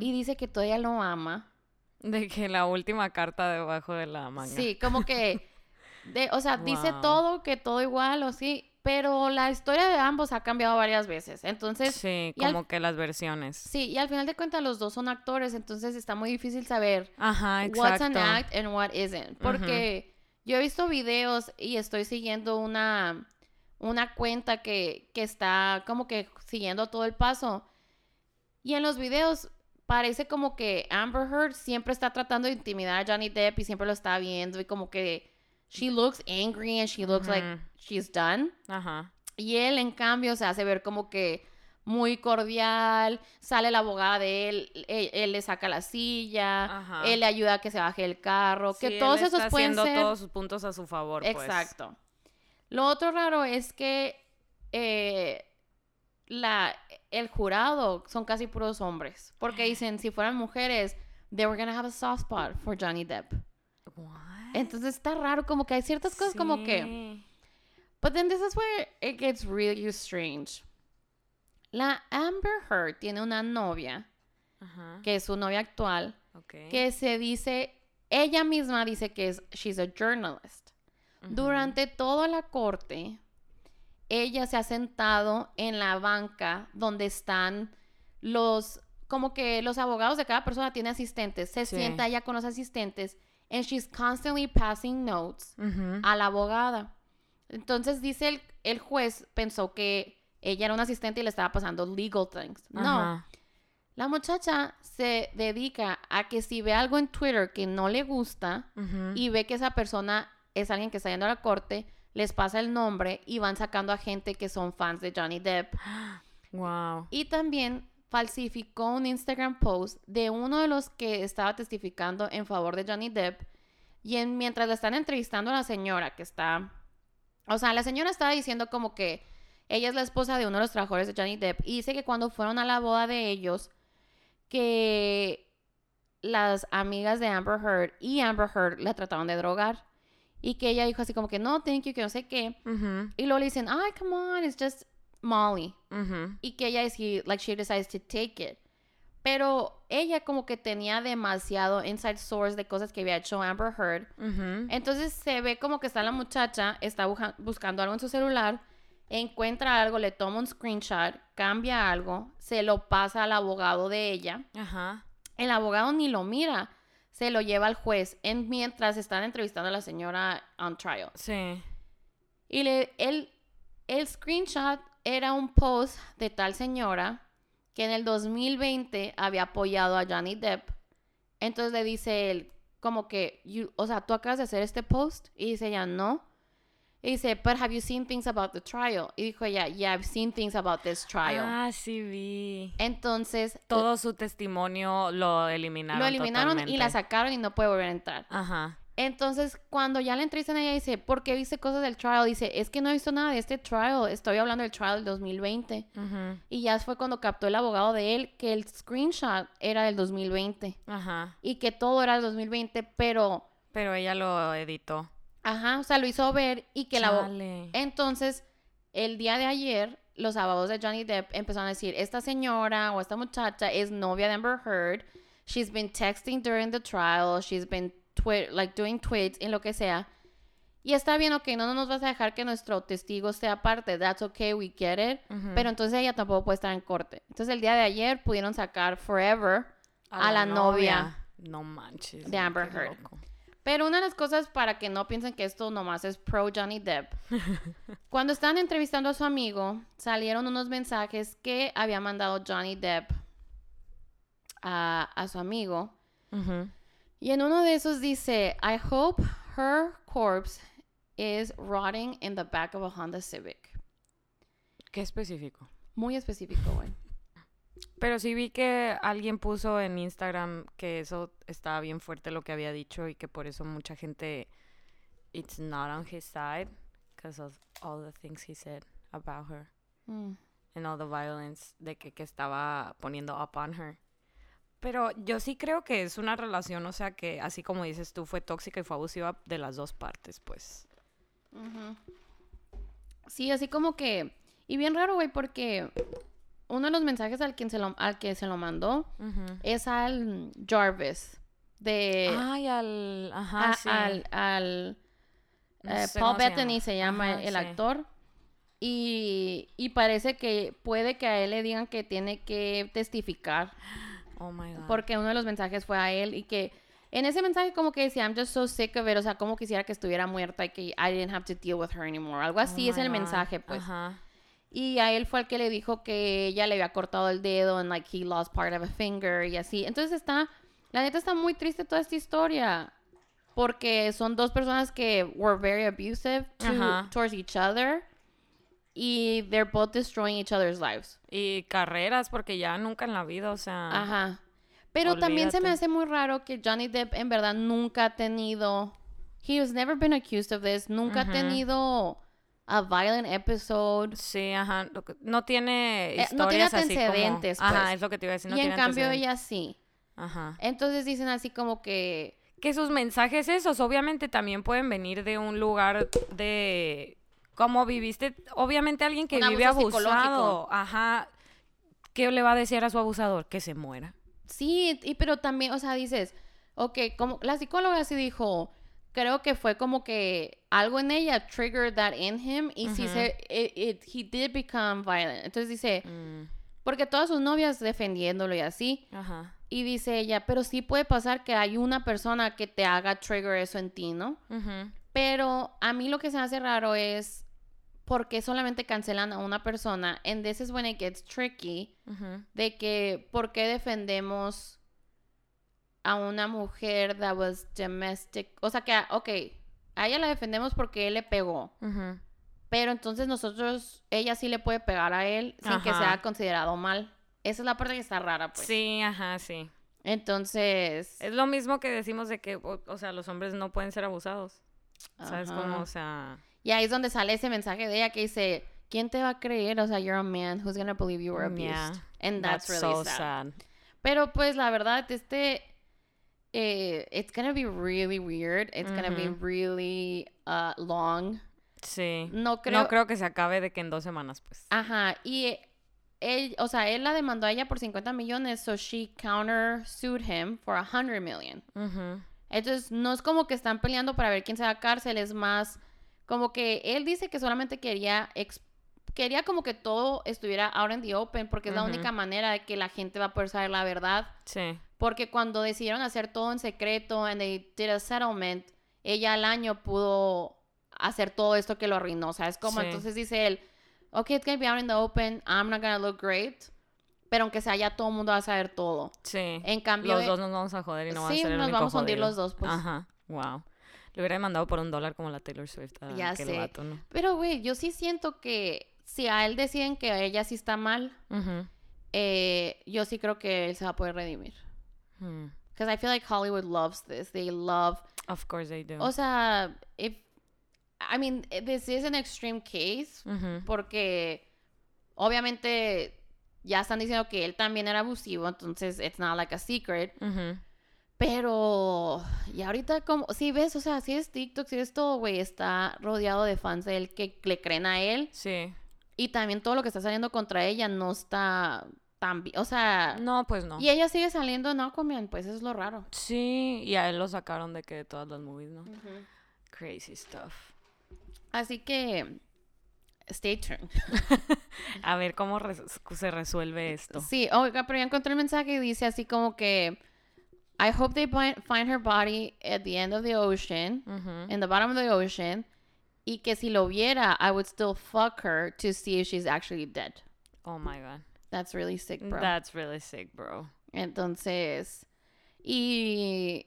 y dice que todavía lo ama. De que la última carta debajo de la manga. Sí, como que, de, o sea, dice todo, que todo igual o sí, pero la historia de ambos ha cambiado varias veces. Entonces, Sí, al- como que las versiones. sí, y al final de cuentas los dos son actores, entonces está muy difícil saber Ajá, what's an exacto. act and what isn't. Porque yo he visto videos y estoy siguiendo una, una cuenta que, que está como que siguiendo todo el paso. Y en los videos parece como que Amber Heard siempre está tratando de intimidar a Johnny Depp y siempre lo está viendo y como que she looks angry and she looks like she's done. Ajá. Y él, en cambio, se hace ver como que muy cordial, sale la abogada de él, él, él le saca la silla, Ajá. él le ayuda a que se baje el carro, Sí, que él todos está esos pueden haciendo ser... todos sus puntos a su favor, pues. Exacto. Lo otro raro es que eh, la, el jurado son casi puros hombres, porque dicen, si fueran mujeres, they were gonna have a soft spot for Johnny Depp. What? Entonces está raro, como que hay ciertas cosas como que... But then this is where it gets really strange. La Amber Heard tiene una novia, que es su novia actual, Ok. que se dice, ella misma dice que es, she's a journalist. Durante toda la corte, ella se ha sentado en la banca donde están los, como que los abogados de cada persona tiene asistentes, se Sí. sienta ella con los asistentes and she's constantly passing notes Ujú. a la abogada. Entonces dice el, el juez pensó que ella era una asistente y le estaba pasando legal things. No, la muchacha se dedica a que si ve algo en Twitter que no le gusta y ve que esa persona es alguien que está yendo a la corte, les pasa el nombre y van sacando a gente que son fans de Johnny Depp. Wow. Y también falsificó un Instagram post de uno de los que estaba testificando en favor de Johnny Depp. Y en- mientras le están entrevistando a la señora que está... O sea, la señora estaba diciendo como que ella es la esposa de uno de los trabajadores de Johnny Depp. Y dice que cuando fueron a la boda de ellos, que las amigas de Amber Heard y Amber Heard la trataron de drogar. Y que ella dijo así como que no, thank you, que no sé qué. Ujú. Y luego le dicen, ay, come on, it's just Molly Ujú. y que ella es like she decides to take it. Pero ella como que tenía demasiado inside source de cosas que había hecho Amber Heard. Ujú. Entonces se ve como que está la muchacha, está buscando algo en su celular, encuentra algo, le toma un screenshot, cambia algo, se lo pasa al abogado de ella. Ajá. El abogado ni lo mira, se lo lleva al juez en, mientras están entrevistando a la señora on trial. Sí. Y le, el, el screenshot era un post de tal señora que en el 2020 había apoyado a Johnny Depp. Entonces le dice él, como que, you- o sea, tú acabas de hacer este post. Y dice ella, no. Y dice, but have you seen things about the trial? Y dijo ella, yeah, I've seen things about this trial. Ah, sí vi. Entonces, Todo su testimonio lo eliminaron. lo eliminaron y la sacaron y no puede volver a entrar. Ajá. Entonces, cuando ya le entrevistan a ella, dice, ¿por qué viste cosas del trial? Dice, es que no he visto nada de este trial. Estoy hablando del trial del 2020. Ujú. Y ya fue cuando captó el abogado de él que el screenshot era del 2020. Ajá. Y que todo era del 2020, pero, Pero ella lo editó. Ajá, o sea, lo hizo ver y que la... Chale. Entonces, el día de ayer, los abogados de Johnny Depp empezaron a decir, esta señora o esta muchacha es novia de Amber Heard. She's been texting during the trial. She's been twi- like doing tweets en lo que sea. Y está bien, ok, no, no nos vas a dejar que nuestro testigo sea parte. That's okay, we get it. Ujú. Pero entonces ella tampoco puede estar en corte. Entonces el día de ayer pudieron sacar Forever a la novia. No manches. de Amber Heard. loco. Pero una de las cosas para que no piensen que esto nomás es pro Johnny Depp. <laughs> Cuando estaban entrevistando a su amigo, salieron unos mensajes que había mandado Johnny Depp a, a su amigo. Y en uno de esos dice, I hope her corpse is rotting in the back of a Honda Civic. Qué específico. Muy específico, güey. Pero sí vi que alguien puso en Instagram que eso estaba bien fuerte lo que había dicho y que por eso mucha gente it's not on his side because of all the things he said about her Mm. and all the violence de que, que estaba poniendo up on her. Pero yo sí creo que es una relación, o sea que así como dices tú, fue tóxica y fue abusiva de las dos partes, pues. Sí, así como que... Y bien raro, güey, porque uno de los mensajes al, quien se lo, al que se lo mandó es al Jarvis. De... Ay, al... Ajá, a- sí. al... al No eh, Paul se Bettany llama. se llama Ajá, el sí. actor. Y, y parece que puede que a él le digan que tiene que testificar. Oh, my God. Porque uno de los mensajes fue a él y que en ese mensaje como que decía, I'm just so sick of it, o sea, como quisiera que estuviera muerta y que I didn't have to deal with her anymore. Algo así Oh es el God. mensaje, pues. Ajá. Y a él fue el que le dijo que ella le había cortado el dedo and like he lost part of a finger y así. Entonces está, la neta está muy triste toda esta historia. Porque son dos personas que were very abusive to- Ajá. towards each other. Y they're both destroying each other's lives. Y carreras, porque ya nunca en la vida, o sea... Ajá. Pero también se me hace muy raro que Johnny Depp en verdad nunca ha tenido. He has never been accused of this. Nunca ha tenido a violent episode. Sí, ajá. no tiene Eh, no tiene historias así como... antecedentes, Ajá, pues. es lo que te iba a decir. No y en tiene cambio antecedentes. ella sí. Ajá. Entonces dicen así como que. Que sus mensajes esos obviamente también pueden venir de un lugar de... Como viviste... Obviamente alguien que Un vive abusado. Ajá. ¿Qué le va a decir a su abusador? Que se muera. Sí, y, pero también, o sea, dices, ok, como la psicóloga sí dijo, creo que fue como que algo en ella triggered that in him y sí Ujú. se, it, it- he did become violent. Entonces dice, Mm. Porque todas sus novias defendiéndolo y así. Ajá. Y dice ella, pero sí puede pasar que hay una persona que te haga trigger eso en ti, ¿no? Ujú. Pero a mí lo que se me hace raro es por qué solamente cancelan a una persona. And this is when it gets tricky. De que, ¿por qué defendemos a una mujer that was domestic? O sea que, ok, a ella la defendemos porque él le pegó. Pero entonces nosotros, ella sí le puede pegar a él sin que sea considerado mal. Esa es la parte que está rara, pues. Sí, ajá, sí. Entonces. Es lo mismo que decimos de que, o, o sea, los hombres no pueden ser abusados. ¿Sabes cómo? O sea, Y ahí es donde sale ese mensaje de ella que dice, ¿quién te va a creer? O sea, you're a man who's gonna believe you were abused. Yeah, And that's, that's, really so sad. sad. Pero pues la verdad, este, eh, it's gonna be really weird. It's gonna be really uh, long. Sí. No creo. No creo que se acabe de que en dos semanas, pues. Ajá. Y él, o sea, él la demandó a ella por 50 millones, so she countersued him for 100 million. Entonces, no es como que están peleando para ver quién se va a cárcel, es más como que él dice que solamente quería ex- quería como que todo estuviera out in the open porque es la única manera de que la gente va a poder saber la verdad. Sí. Porque cuando decidieron hacer todo en secreto and they did a settlement, ella al año pudo hacer todo esto que lo arruinó, ¿sabes? Como Sí. entonces dice él, ok, it's gonna be out in the open, I'm not gonna look great, pero aunque sea ya todo el mundo va a saber todo. Sí. En cambio, los dos nos vamos a joder y no va a sí, ser el nos único vamos a hundir jodido. los dos, pues. Ajá. Wow. Le hubiera mandado por un dólar como la Taylor Swift a Ya aquel sé. vato, ¿no? Pero, güey, yo sí siento que si a él deciden que ella sí está mal, eh, yo sí creo que él se va a poder redimir. Hmm. Because I feel like Hollywood loves this. They love Of course they do. O sea, if I mean, this is an extreme case porque obviamente ya están diciendo que él también era abusivo, entonces it's not like a secret, pero y ahorita como si ves, o sea, si es TikTok, si es todo, güey, está rodeado de fans de él que le creen a él Sí. Y también todo lo que está saliendo contra ella no está tan bien, o sea, No, pues no. y ella sigue saliendo en Aquaman, pues eso es lo raro. Sí, y a él lo sacaron de que de todas las movies, ¿no? Crazy stuff. Así que stay tuned. <laughs> A ver cómo se resuelve esto. Sí, oiga, pero ya encontré el mensaje y dice así como que I hope they find, her body at the end of the ocean, Ujú. in the bottom of the ocean, y que si lo viera, I would still fuck her to see if she's actually dead. Oh my god. That's really sick, bro. That's really sick, bro. Entonces, y,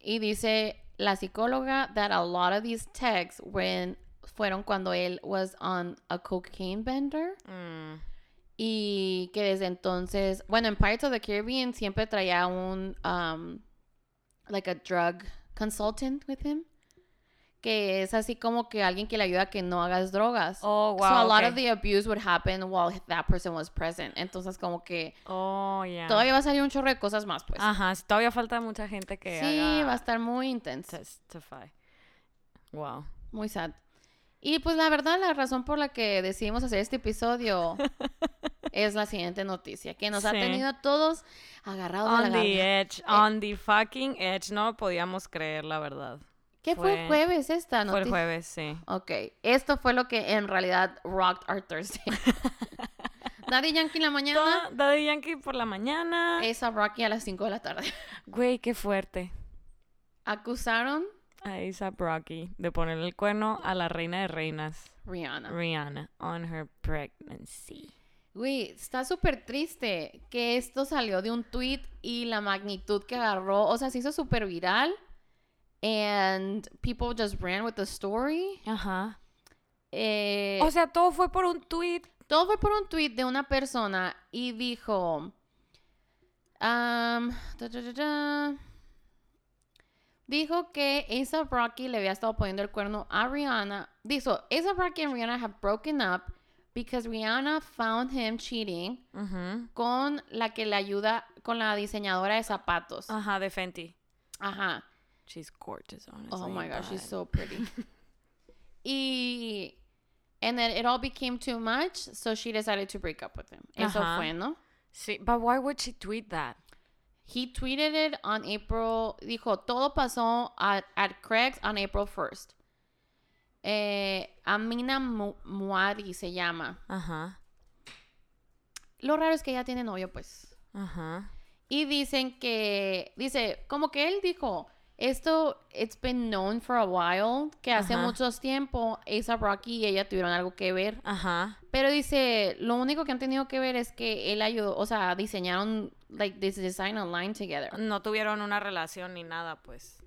y dice la psicóloga that a lot of these texts when, fueron cuando él was on a cocaine bender. Mm. Y que desde entonces, bueno, en Pirates of the Caribbean siempre traía un, um, like a drug consultant with him. Que es así como que alguien que le ayuda a que no hagas drogas. Oh, wow. so a lot of the abuse would happen while that person was present. Entonces como que Oh, yeah. todavía va a salir un chorro de cosas más, pues. Ajá, todavía falta mucha gente que sí, haga va a estar muy intenso. testify. Wow. Muy sad. Y pues la verdad, la razón por la que decidimos hacer este episodio <laughs> es la siguiente noticia, que nos ha tenido a todos agarrados a la On the garganta. edge, on the fucking edge. No podíamos creer, la verdad. ¿Qué fue, el fue- jueves esta Fue el noticia? jueves, sí. Ok, esto fue lo que en realidad rocked our Thursday. <laughs> Daddy Yankee en la mañana, Da- Daddy Yankee por la mañana. esa Rocky a las 5 de la tarde. <laughs> Güey, qué fuerte. Acusaron A A$AP Rocky de ponerle el cuerno a la reina de reinas, Rihanna. Rihanna, on her pregnancy. Güey, está súper triste que esto salió de un tweet y la magnitud que agarró, o sea, se hizo súper viral. And people just ran with the story. Ajá. Eh, O sea, todo fue por un tweet. todo fue por un tweet de una persona y dijo. um, da, da, da, da. Dijo que A$AP Rocky le había estado poniendo el cuerno a Rihanna. Dijo, A$AP Rocky and Rihanna have broken up because Rihanna found him cheating con la que le ayuda, con la diseñadora de zapatos. Ajá, de Fenty. Ajá. She's gorgeous, honestly. Oh my gosh, she's so pretty. <laughs> y and then it all became too much, so she decided to break up with him. Eso fue, ¿no? Sí, but why would she tweet that? He tweeted it on April. Dijo, todo pasó at, at Craig's on April 1st. Eh, Amina Mu- Muadi se llama. Ajá. lo raro es que ella tiene novio, pues. Ajá. Y dicen que, dice, como que él dijo, esto, it's been known for a while, que hace Ajá. mucho tiempo A$AP Rocky y ella tuvieron algo que ver. Ajá. Pero dice, lo único que han tenido que ver es que él ayudó, o sea, diseñaron, like, this design online together. No tuvieron una relación ni nada, pues.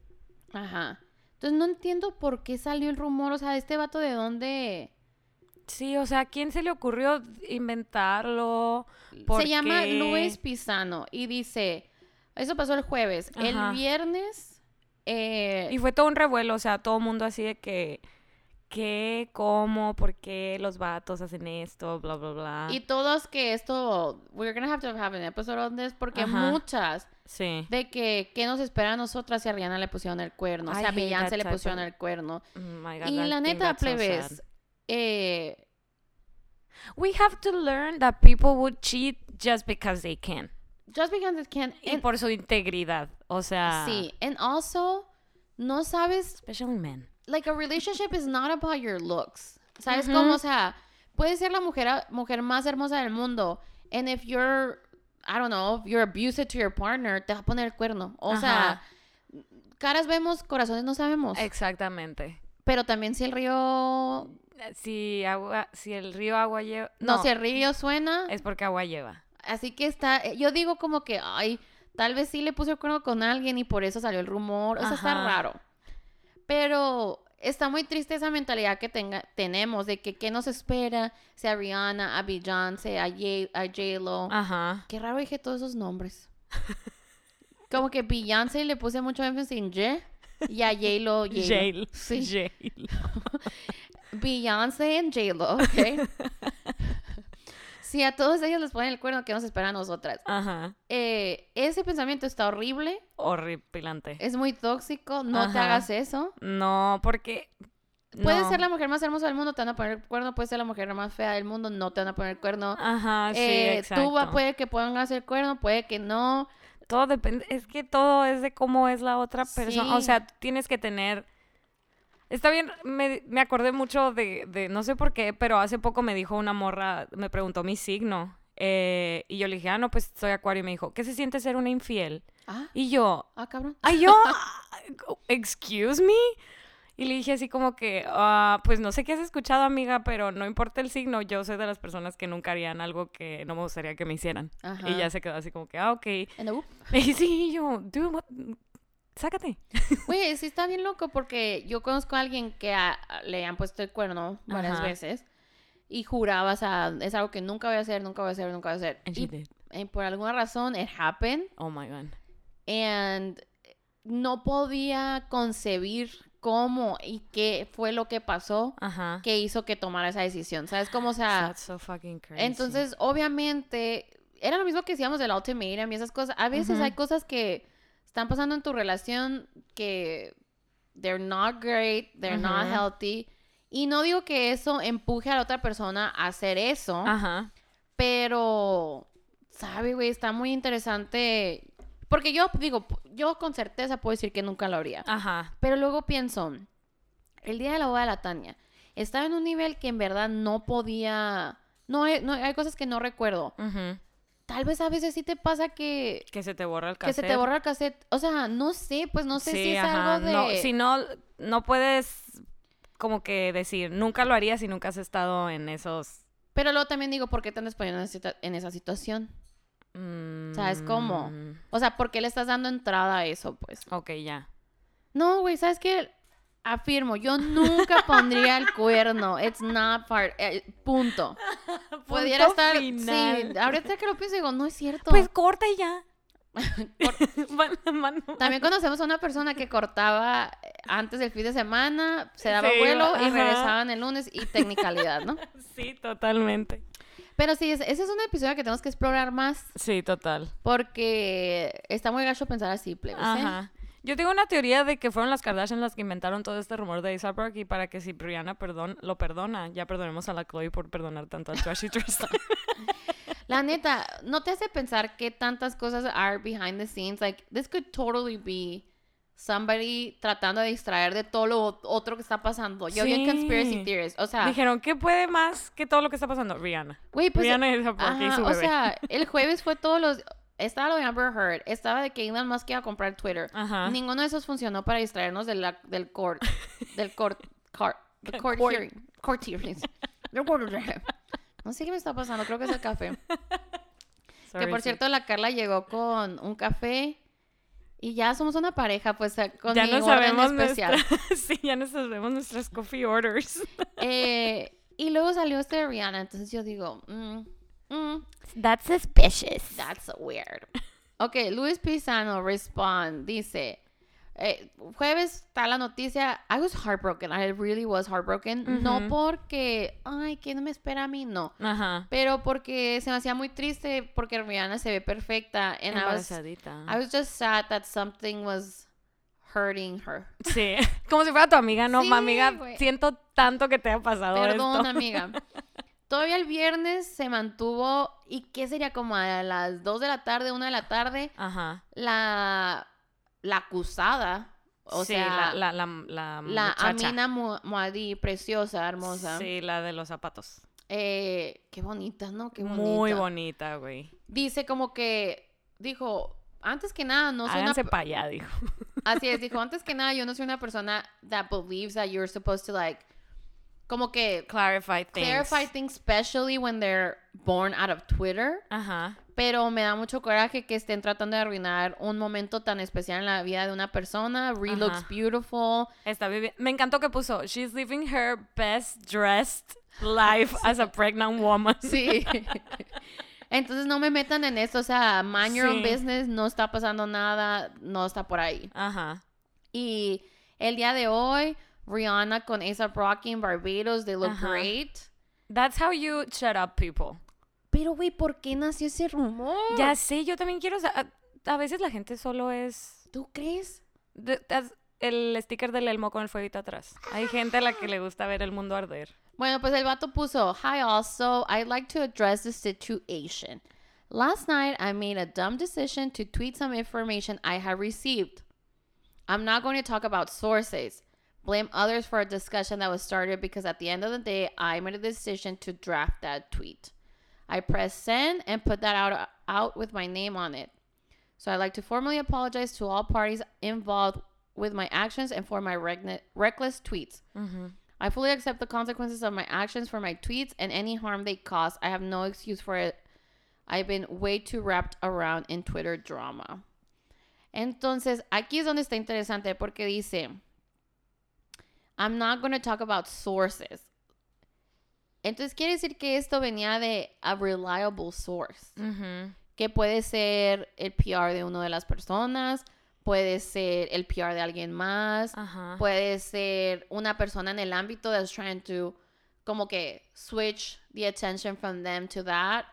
Ajá. Entonces no entiendo por qué salió el rumor, o sea, este vato de dónde... Sí, o sea, ¿a quién se le ocurrió inventarlo? Se llama? Luis Pisano y dice, eso pasó el jueves, Ajá. el viernes... eh, Y fue todo un revuelo, o sea, todo el mundo así de que, ¿qué? ¿Cómo? ¿Por qué los vatos hacen esto? Bla, bla, bla. Y todos que esto, we're gonna have to have an episode on this, porque Ajá. muchas sí. de que, ¿qué nos espera a nosotras si a Rihanna le pusieron el cuerno? O I sea, a hate Beyoncé le pusieron of- el cuerno. Oh my God, Y I la neta, so plebes, eh, We have to learn that people would cheat just because they can. Just because it can... Y and- por su integridad. O sea. sí, and also, no sabes Especially men. like a relationship is not about your looks. ¿Sabes cómo? O sea, puedes ser la mujer, mujer más hermosa del mundo. And if you're, I don't know, if you're abusive to your partner, te va a poner el cuerno. O sea, caras vemos, corazones no sabemos. Exactamente. Pero también si el río, Si, agua, si el río agua lleva. no, No, si el río suena, es porque agua lleva. Así que está, eh, yo digo como que, ay, tal vez sí le puse el cuerno con alguien y por eso salió el rumor. O sea, está raro. Pero está muy triste esa mentalidad que tenga, tenemos de que qué nos espera, sea Rihanna, a Beyoncé, a J- a J-Lo. Ajá. Qué raro dije todos esos nombres. <laughs> Como que Beyoncé le puse mucho énfasis en J y a J-Lo, J-Lo. Sí. Jail. <laughs> Beyoncé en J-Lo, ¿ok? <laughs> si a todos ellos les ponen el cuerno, ¿qué nos espera a nosotras? Ajá. Eh, ese pensamiento está horrible, Horripilante. es muy tóxico, no te hagas eso. No, porque. Puedes no. ser la mujer más hermosa del mundo, te van a poner el cuerno. Puedes ser la mujer más fea del mundo, no te van a poner el cuerno. Ajá, sí, Eh, exacto. tú puede que pongas el cuerno, puede que no. Todo depende, es que todo es de cómo es la otra persona. O sea, tienes que tener. Está bien, me, me acordé mucho de, de, no sé por qué, pero hace poco me dijo una morra, me preguntó mi signo. eh, y yo le dije, ah, no, pues soy acuario. Y me dijo, ¿qué se siente ser una infiel? Ah, Y yo, ah, cabrón. ¿ay, yo? <laughs> ¿Excuse me? Y le dije así como que, ah, pues no sé qué has escuchado, amiga, pero no importa el signo, yo soy de las personas que nunca harían algo que no me gustaría que me hicieran. Ajá. Y ya se quedó así como que, ah, ok. <laughs> Y sí, yo, dude, what? Sácate. <laughs> Güey, sí está bien loco porque yo conozco a alguien que a- le han puesto el cuerno varias Ajá. veces y juraba, o sea, es algo que nunca voy a hacer, nunca voy a hacer, nunca voy a hacer. And Y, she did. eh, por alguna razón, it happened Oh my god. and no podía concebir cómo y qué fue lo que pasó Ajá. que hizo que tomara esa decisión. ¿Sabes cómo? O sea, That's so fucking crazy. entonces, obviamente, era lo mismo que decíamos del ultimatum y esas cosas. A veces hay cosas que están pasando en tu relación que they're not great, they're not healthy. Y no digo que eso empuje a la otra persona a hacer eso, Ajá. pero, ¿sabe, güey? Está muy interesante. Porque yo digo, yo con certeza puedo decir que nunca lo haría. Ajá. Pero luego pienso, el día de la boda de la Tania, estaba en un nivel que en verdad no podía... No, hay- no hay cosas que no recuerdo. Ujú. Tal vez a veces sí te pasa que, Que se te borra el que cassette. se te borra el cassette. O sea, no sé, pues no sé sí, si es ajá. algo de... No, si no, no puedes como que decir, nunca lo harías si nunca has estado en esos... Pero luego también digo, ¿por qué te andas poniendo en esa situa- en esa situación? ¿Sabes cómo? Mm, O sea, ¿por qué le estás dando entrada a eso, pues? Ok, ya. No, güey, ¿sabes qué? Afirmo, yo nunca <laughs> pondría el cuerno. It's not part... eh, punto. Pudiera Punto estar... final. Sí, ahorita que lo pienso digo, no es cierto. Pues corta y ya. <laughs> Man- <laughs> man- También conocemos a una persona que cortaba eh, antes del fin de semana, se daba Sí, vuelo y ajá. regresaban el lunes y technicalidad, ¿no? Sí, totalmente. Pero sí, ese ese es un episodio que tenemos que explorar más Sí, total. porque está muy gacho pensar así, plebes, ¿eh? Ajá. Yo tengo una teoría de que fueron las Kardashian las que inventaron todo este rumor de A$AP Rocky para que si Brianna perdón, lo perdona, ya perdonemos a la Chloe por perdonar tanto al Trashy Tristan. <laughs> La neta, ¿no te hace pensar qué tantas cosas are behind the scenes? Like, this could totally be somebody tratando de distraer de todo lo otro que está pasando. Yo vi en Conspiracy Sí. Theories. O sea, Dijeron, ¿qué puede más que todo lo que está pasando? Rihanna. güey, pues. Rihanna y porque ajá, su o bebé. sea, el jueves fue todos los. Estaba lo de Amber Heard. Estaba de que Elon Musk iba a comprar Twitter. Ajá. Ninguno de esos funcionó para distraernos de la, del court. <laughs> Del court. court <laughs> the court, Court. hearing. Court hearings. No sé qué me está pasando. Creo que es el café. <laughs> Que por sí. cierto, la Carla llegó con un café y ya somos una pareja, pues eh, con ya mi no orden sabemos especial. nuestra- sí, ya no sabemos nuestras coffee orders. Eh, y luego salió este de Rihanna, entonces yo digo, mm, mm, That's suspicious. that's weird. <laughs> Ok, Luis Pisano respond, dice, eh, jueves está la noticia, I was heartbroken, I really was heartbroken, no porque, ay, ¿quién me espera a mí? No. Ajá. Pero porque se me hacía muy triste porque Rihanna se ve perfecta and I was. I was just sad that something was hurting her. Sí, <laughs> como si fuera tu amiga, no, Sí, ma, amiga, siento tanto que te ha pasado Perdón, esto. amiga. <laughs> Todavía el viernes se mantuvo, ¿y qué sería como a las 2 de la tarde, 1 de la tarde? Ajá. La, la acusada, o sí, sea, la, la, la, la. Amina Muadí, preciosa, hermosa. Sí, la de los zapatos. Eh, qué bonita, ¿no? Qué bonita. Muy bonita, güey. Dice como que, dijo, antes que nada, no soy una... Háganse pa' allá, dijo. Así es, dijo, <laughs> antes que nada, yo no soy una persona that believes that you're supposed to like, como que Clarify things. clarify things, especially when they're born out of Twitter. Ajá. Pero me da mucho coraje que estén tratando de arruinar un momento tan especial en la vida de una persona. Re looks beautiful. Está Me encantó que puso, she's living her best dressed life as a pregnant woman. Sí. <laughs> Entonces no me metan en esto. O sea, mind your own business. No está pasando nada. No está por ahí. Ajá. Y el día de hoy, Rihanna con A$AP Rocky en Barbados. They look Ajá. great. That's how you shut up people. Pero, güey, ¿por qué nació ese rumor? Ya sé, yo también quiero... A, a veces la gente solo es... ¿Tú crees? de- el sticker del elmo con el fueguito atrás. Hay gente a la que le gusta ver el mundo arder. Bueno, pues el vato puso, Hi also, I'd like to address the situation. Last night I made a dumb decision to tweet some information I had received. I'm not going to talk about sources. Blame others for a discussion that was started because at the end of the day, I made a decision to draft that tweet. I pressed send and put that out, out with my name on it. So I'd like to formally apologize to all parties involved with my actions and for my regne- reckless tweets. Mm-hmm. I fully accept the consequences of my actions for my tweets and any harm they cause. I have no excuse for it. I've been way too wrapped around in Twitter drama. Entonces, aquí es donde está interesante porque dice, I'm not going to talk about sources. Entonces, quiere decir que esto venía de a reliable source, que puede ser el PR de una de las personas, puede ser el PR de alguien más, puede ser una persona en el ámbito that's trying to como que switch the attention from them to that.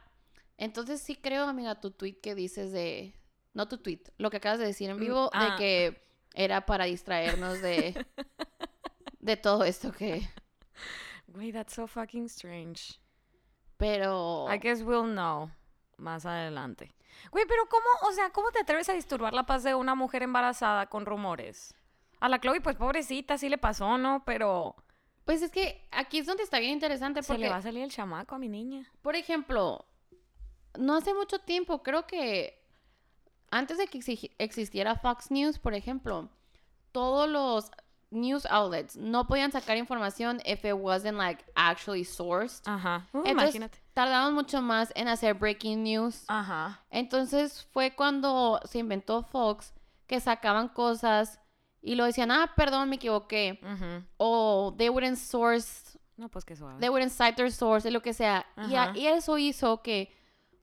Entonces sí creo, amiga, tu tweet que dices de no tu tweet, lo que acabas de decir en Mm, vivo ah. de que era para distraernos de <laughs> de todo esto que Güey, that's so fucking strange. pero I guess we'll know más adelante. Güey, pero ¿cómo, o sea, cómo te atreves a disturbar la paz de una mujer embarazada con rumores? A la Chloe, pues pobrecita, sí le pasó, ¿no? Pero pues es que aquí es donde está bien interesante se porque le va a salir el chamaco a mi niña. Por ejemplo, no hace mucho tiempo, creo que antes de que exi- existiera Fox News, por ejemplo, todos los news outlets no podían sacar información if it wasn't like actually sourced. Ajá. Uh, Entonces, imagínate. tardaban mucho más en hacer breaking news. Ajá. Entonces fue cuando se inventó Fox que sacaban cosas y lo decían, ah, perdón, me equivoqué. Ujú. O they wouldn't source No, pues qué suave. they wouldn't cite their source, lo que sea. Y, a- y eso hizo que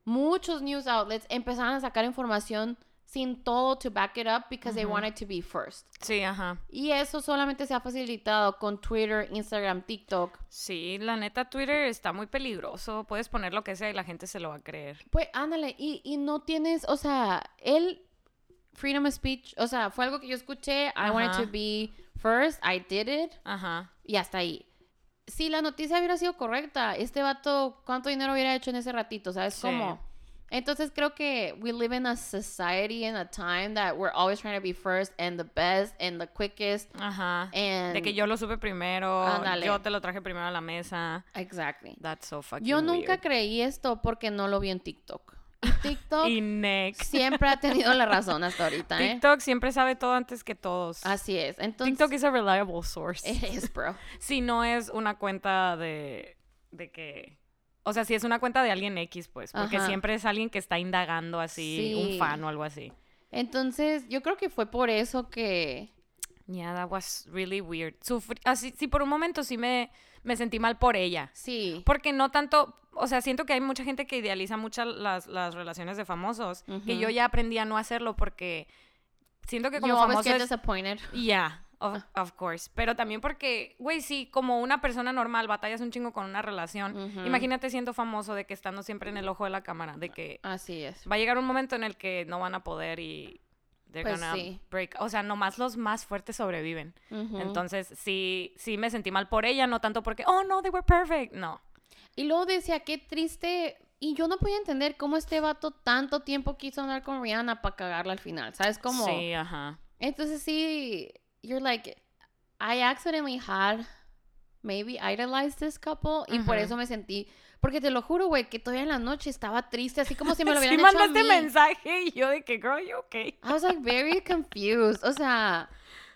muchos news outlets empezaran a sacar información sin todo to back it up because they wanted to be first. Sí, ajá. Y eso solamente se ha facilitado con Twitter, Instagram, TikTok. Sí, la neta, Twitter está muy peligroso. Puedes poner lo que sea y la gente se lo va a creer. Pues ándale, y, y no tienes, o sea, el freedom of speech, o sea, fue algo que yo escuché, I wanted to be first, I did it, Ajá. y hasta ahí. Si la noticia hubiera sido correcta, este vato, ¿cuánto dinero hubiera hecho en ese ratito? ¿Sabes Sí. cómo? Entonces creo que we live in a society in a time that we're always trying to be first and the best and the quickest Ajá. and De que yo lo supe primero, yo te lo traje primero a la mesa. exactly. That's so fucking Yo nunca weird. creí esto porque no lo vi en TikTok. <laughs> Y TikTok Y next. siempre ha tenido la razón hasta ahorita, ¿eh? TikTok siempre sabe todo antes que todos. Así es. Entonces, TikTok is a reliable source. it is, bro. <laughs> Si no es una cuenta de, de que... O sea, si es una cuenta de alguien X, pues. Porque Ajá. siempre es alguien que está indagando así, Sí. un fan o algo así. Entonces, yo creo que fue por eso que Yeah, that was really weird. Así, sí, por un momento sí me, me sentí mal por ella. sí. Porque no tanto, o sea, siento que hay mucha gente que idealiza mucho las, las relaciones de famosos, que Ujú. yo ya aprendí a no hacerlo porque siento que como you always famoso get es... disappointed. Yeah, of, Ah. of course. Pero también porque, güey, sí, como una persona normal batallas un chingo con una relación. Imagínate siendo famoso de que estando siempre en el ojo de la cámara, de que Así es. va a llegar un momento en el que no van a poder y they're Pues gonna sí. break. O sea, nomás los más fuertes sobreviven. Entonces, sí, sí me sentí mal por ella, no tanto porque, oh, no, they were perfect. No. Y luego decía, qué triste. Y yo no podía entender cómo este vato tanto tiempo quiso andar con Rihanna para cagarla al final. ¿Sabes cómo? Sí, ajá. Entonces sí, you're like, I accidentally had maybe idolized this couple. Y por eso me sentí. Porque te lo juro, güey, que todavía en la noche estaba triste, así como si me <laughs> lo hubieran sí hecho a mandaste mí. mensaje y yo de que, girl, you okay? I was like very confused. O sea,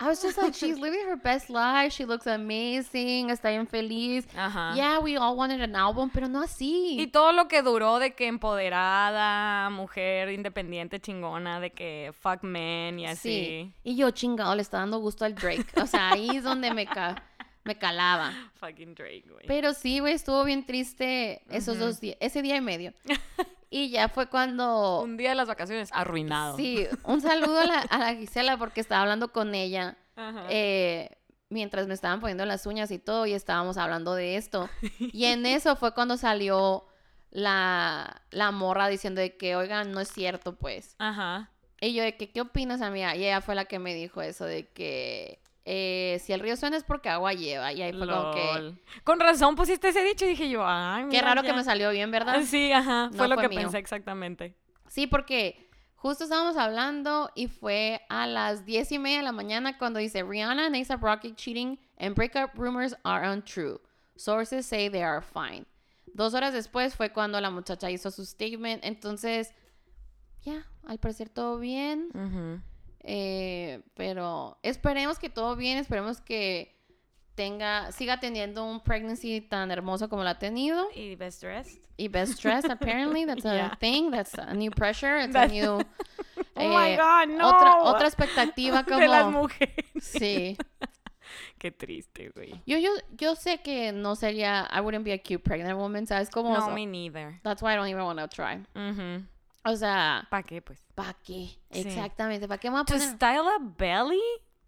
I was just like, she's living her best life. She looks amazing. Está bien feliz. Ajá. Yeah, we all wanted an album, pero no así. Y todo lo que duró de que empoderada, mujer independiente, chingona, de que fuck men y así. Sí. Y yo, chingado, le está dando gusto al Drake. O sea, ahí es donde me, ca- me calaba. <laughs> Fucking Drake, güey. Pero sí, güey, estuvo bien triste esos dos días, ese día y medio. <laughs> Y ya fue cuando... Un día de las vacaciones arruinado. Sí, un saludo a la, a la Gisela porque estaba hablando con ella Ajá. eh, mientras me estaban poniendo las uñas y todo y estábamos hablando de esto. <laughs> Y en eso fue cuando salió la, la morra diciendo de que, oigan, no es cierto, pues. Ajá. Y yo de que, ¿qué opinas, amiga? Y ella fue la que me dijo eso de que eh, si el río suena es porque agua lleva. Y ahí fue como que. Con razón pusiste ese dicho y dije yo, ay, qué mira, raro que me salió bien, ¿verdad? Sí, ajá. No fue lo fue que mío. pensé exactamente. Sí, porque justo estábamos hablando y fue a las diez y media de la mañana cuando dice Rihanna and A$AP Rocky cheating and breakup rumors are untrue. Sources say they are fine. Dos horas después fue cuando la muchacha hizo su statement. Entonces, ya, al parecer todo bien. Ujú. Eh, pero esperemos que todo bien, esperemos que tenga, siga teniendo un pregnancy tan hermoso como lo ha tenido. Y best dressed. Y best dressed, apparently, that's a Yeah. thing, that's a new pressure, it's That's- a new... <laughs> Oh my eh, God, no. Otra, otra expectativa como... <laughs> De las mujeres. Sí. <laughs> Qué triste, güey. Yo, yo, yo sé que no sería... I wouldn't be a cute pregnant woman, ¿sabes cómo? No, So, me neither. That's why I don't even want to try. Ujú. O sea, ¿Para qué, pues? ¿para qué? Sí. Exactamente, ¿para qué me voy a To poner? style a belly?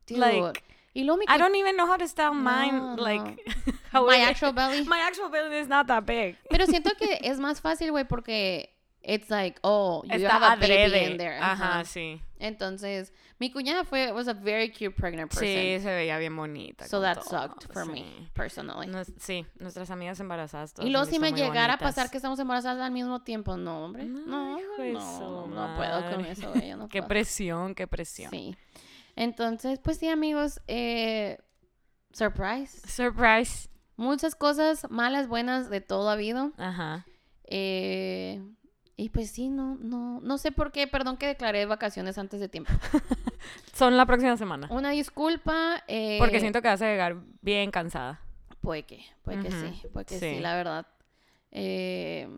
Dude. like, y luego mi, I don't even know how to style mine. No, like, no. <laughs> how my it- actual belly. My actual belly is not that big. Pero siento que <laughs> es más fácil, güey, porque it's like, oh, you Está have a baby adrede. in there. Ajá, Ajá. sí. Entonces, mi cuñada fue, was a very cute pregnant person. Sí, se veía bien bonita. so that todo, sucked for sí. me, personally. Nos- sí, nuestras amigas embarazadas. y luego si me llegara a pasar que estamos embarazadas al mismo tiempo, no, hombre. No, No, no, no puedo con eso, güey, yo no <laughs> Qué puedo. presión, qué presión. Sí. Entonces, pues sí, amigos, eh, surprise. Surprise. Muchas cosas malas, buenas, de todo ha habido. Ajá. Eh, y pues sí, no, no, no sé por qué, perdón que declaré vacaciones antes de tiempo. <laughs> Son la próxima semana. Una disculpa. eh, Porque siento que vas a llegar bien cansada. Puede que, puede que sí, puede que sí, sí. la verdad. Eh,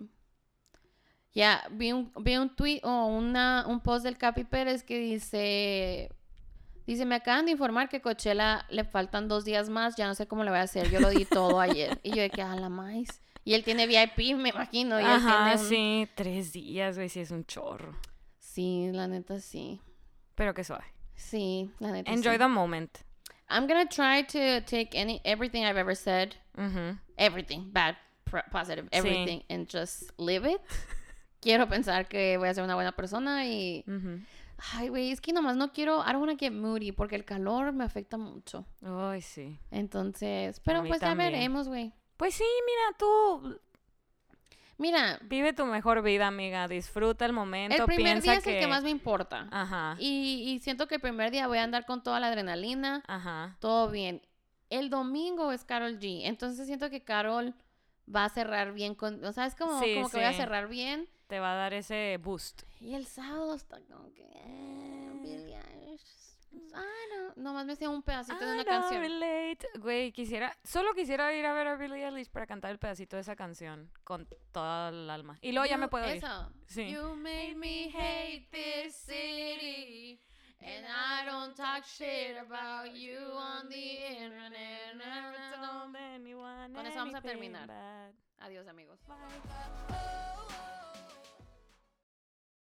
ya, vi un, vi un tweet o una, un post del Capi Pérez que dice, dice, me acaban de informar que Coachella le faltan dos días más, ya no sé cómo le voy a hacer, yo lo di todo ayer. Y yo de que, a la más. Y él tiene VIP, me imagino. Y él Ajá, tiene un- sí. Tres días, güey, sí es un chorro. Sí, la neta sí. Pero que suave. Sí, la neta Enjoy sí. the moment. I'm gonna try to take any everything I've ever said, everything, bad, positive, Sí. everything, and just live it. <laughs> Quiero pensar que voy a ser una buena persona y... Ay, güey, es que nomás no quiero... I don't wanna get moody porque el calor me afecta mucho. Ay, sí. Entonces... Pero pues ya veremos, güey. Pues sí, mira, tú. Mira, Vive tu mejor vida, amiga. Disfruta el momento. el primer Piensa día es el que más me importa. Ajá. Y, y siento que el primer día voy a andar con toda la adrenalina, Ajá. todo bien. El domingo es Carol G. Entonces siento que Carol va a cerrar bien con. O sea, es como, Sí, como que voy a cerrar bien. Te va a dar ese boost. Y el sábado está como que. Eh, Billie Eilish. Ah, no. Nomás me sé un pedacito de I una don't canción. relate. Güey, quisiera, solo quisiera ir a ver a Billie Eilish para cantar el pedacito de esa canción con toda el alma. Y luego ya me puedo ir. Eso. Sí. You made me hate this city. And I don't talk shit about you on the internet. Never told- anyone Con eso vamos a terminar. bad. Adiós, amigos. Bye.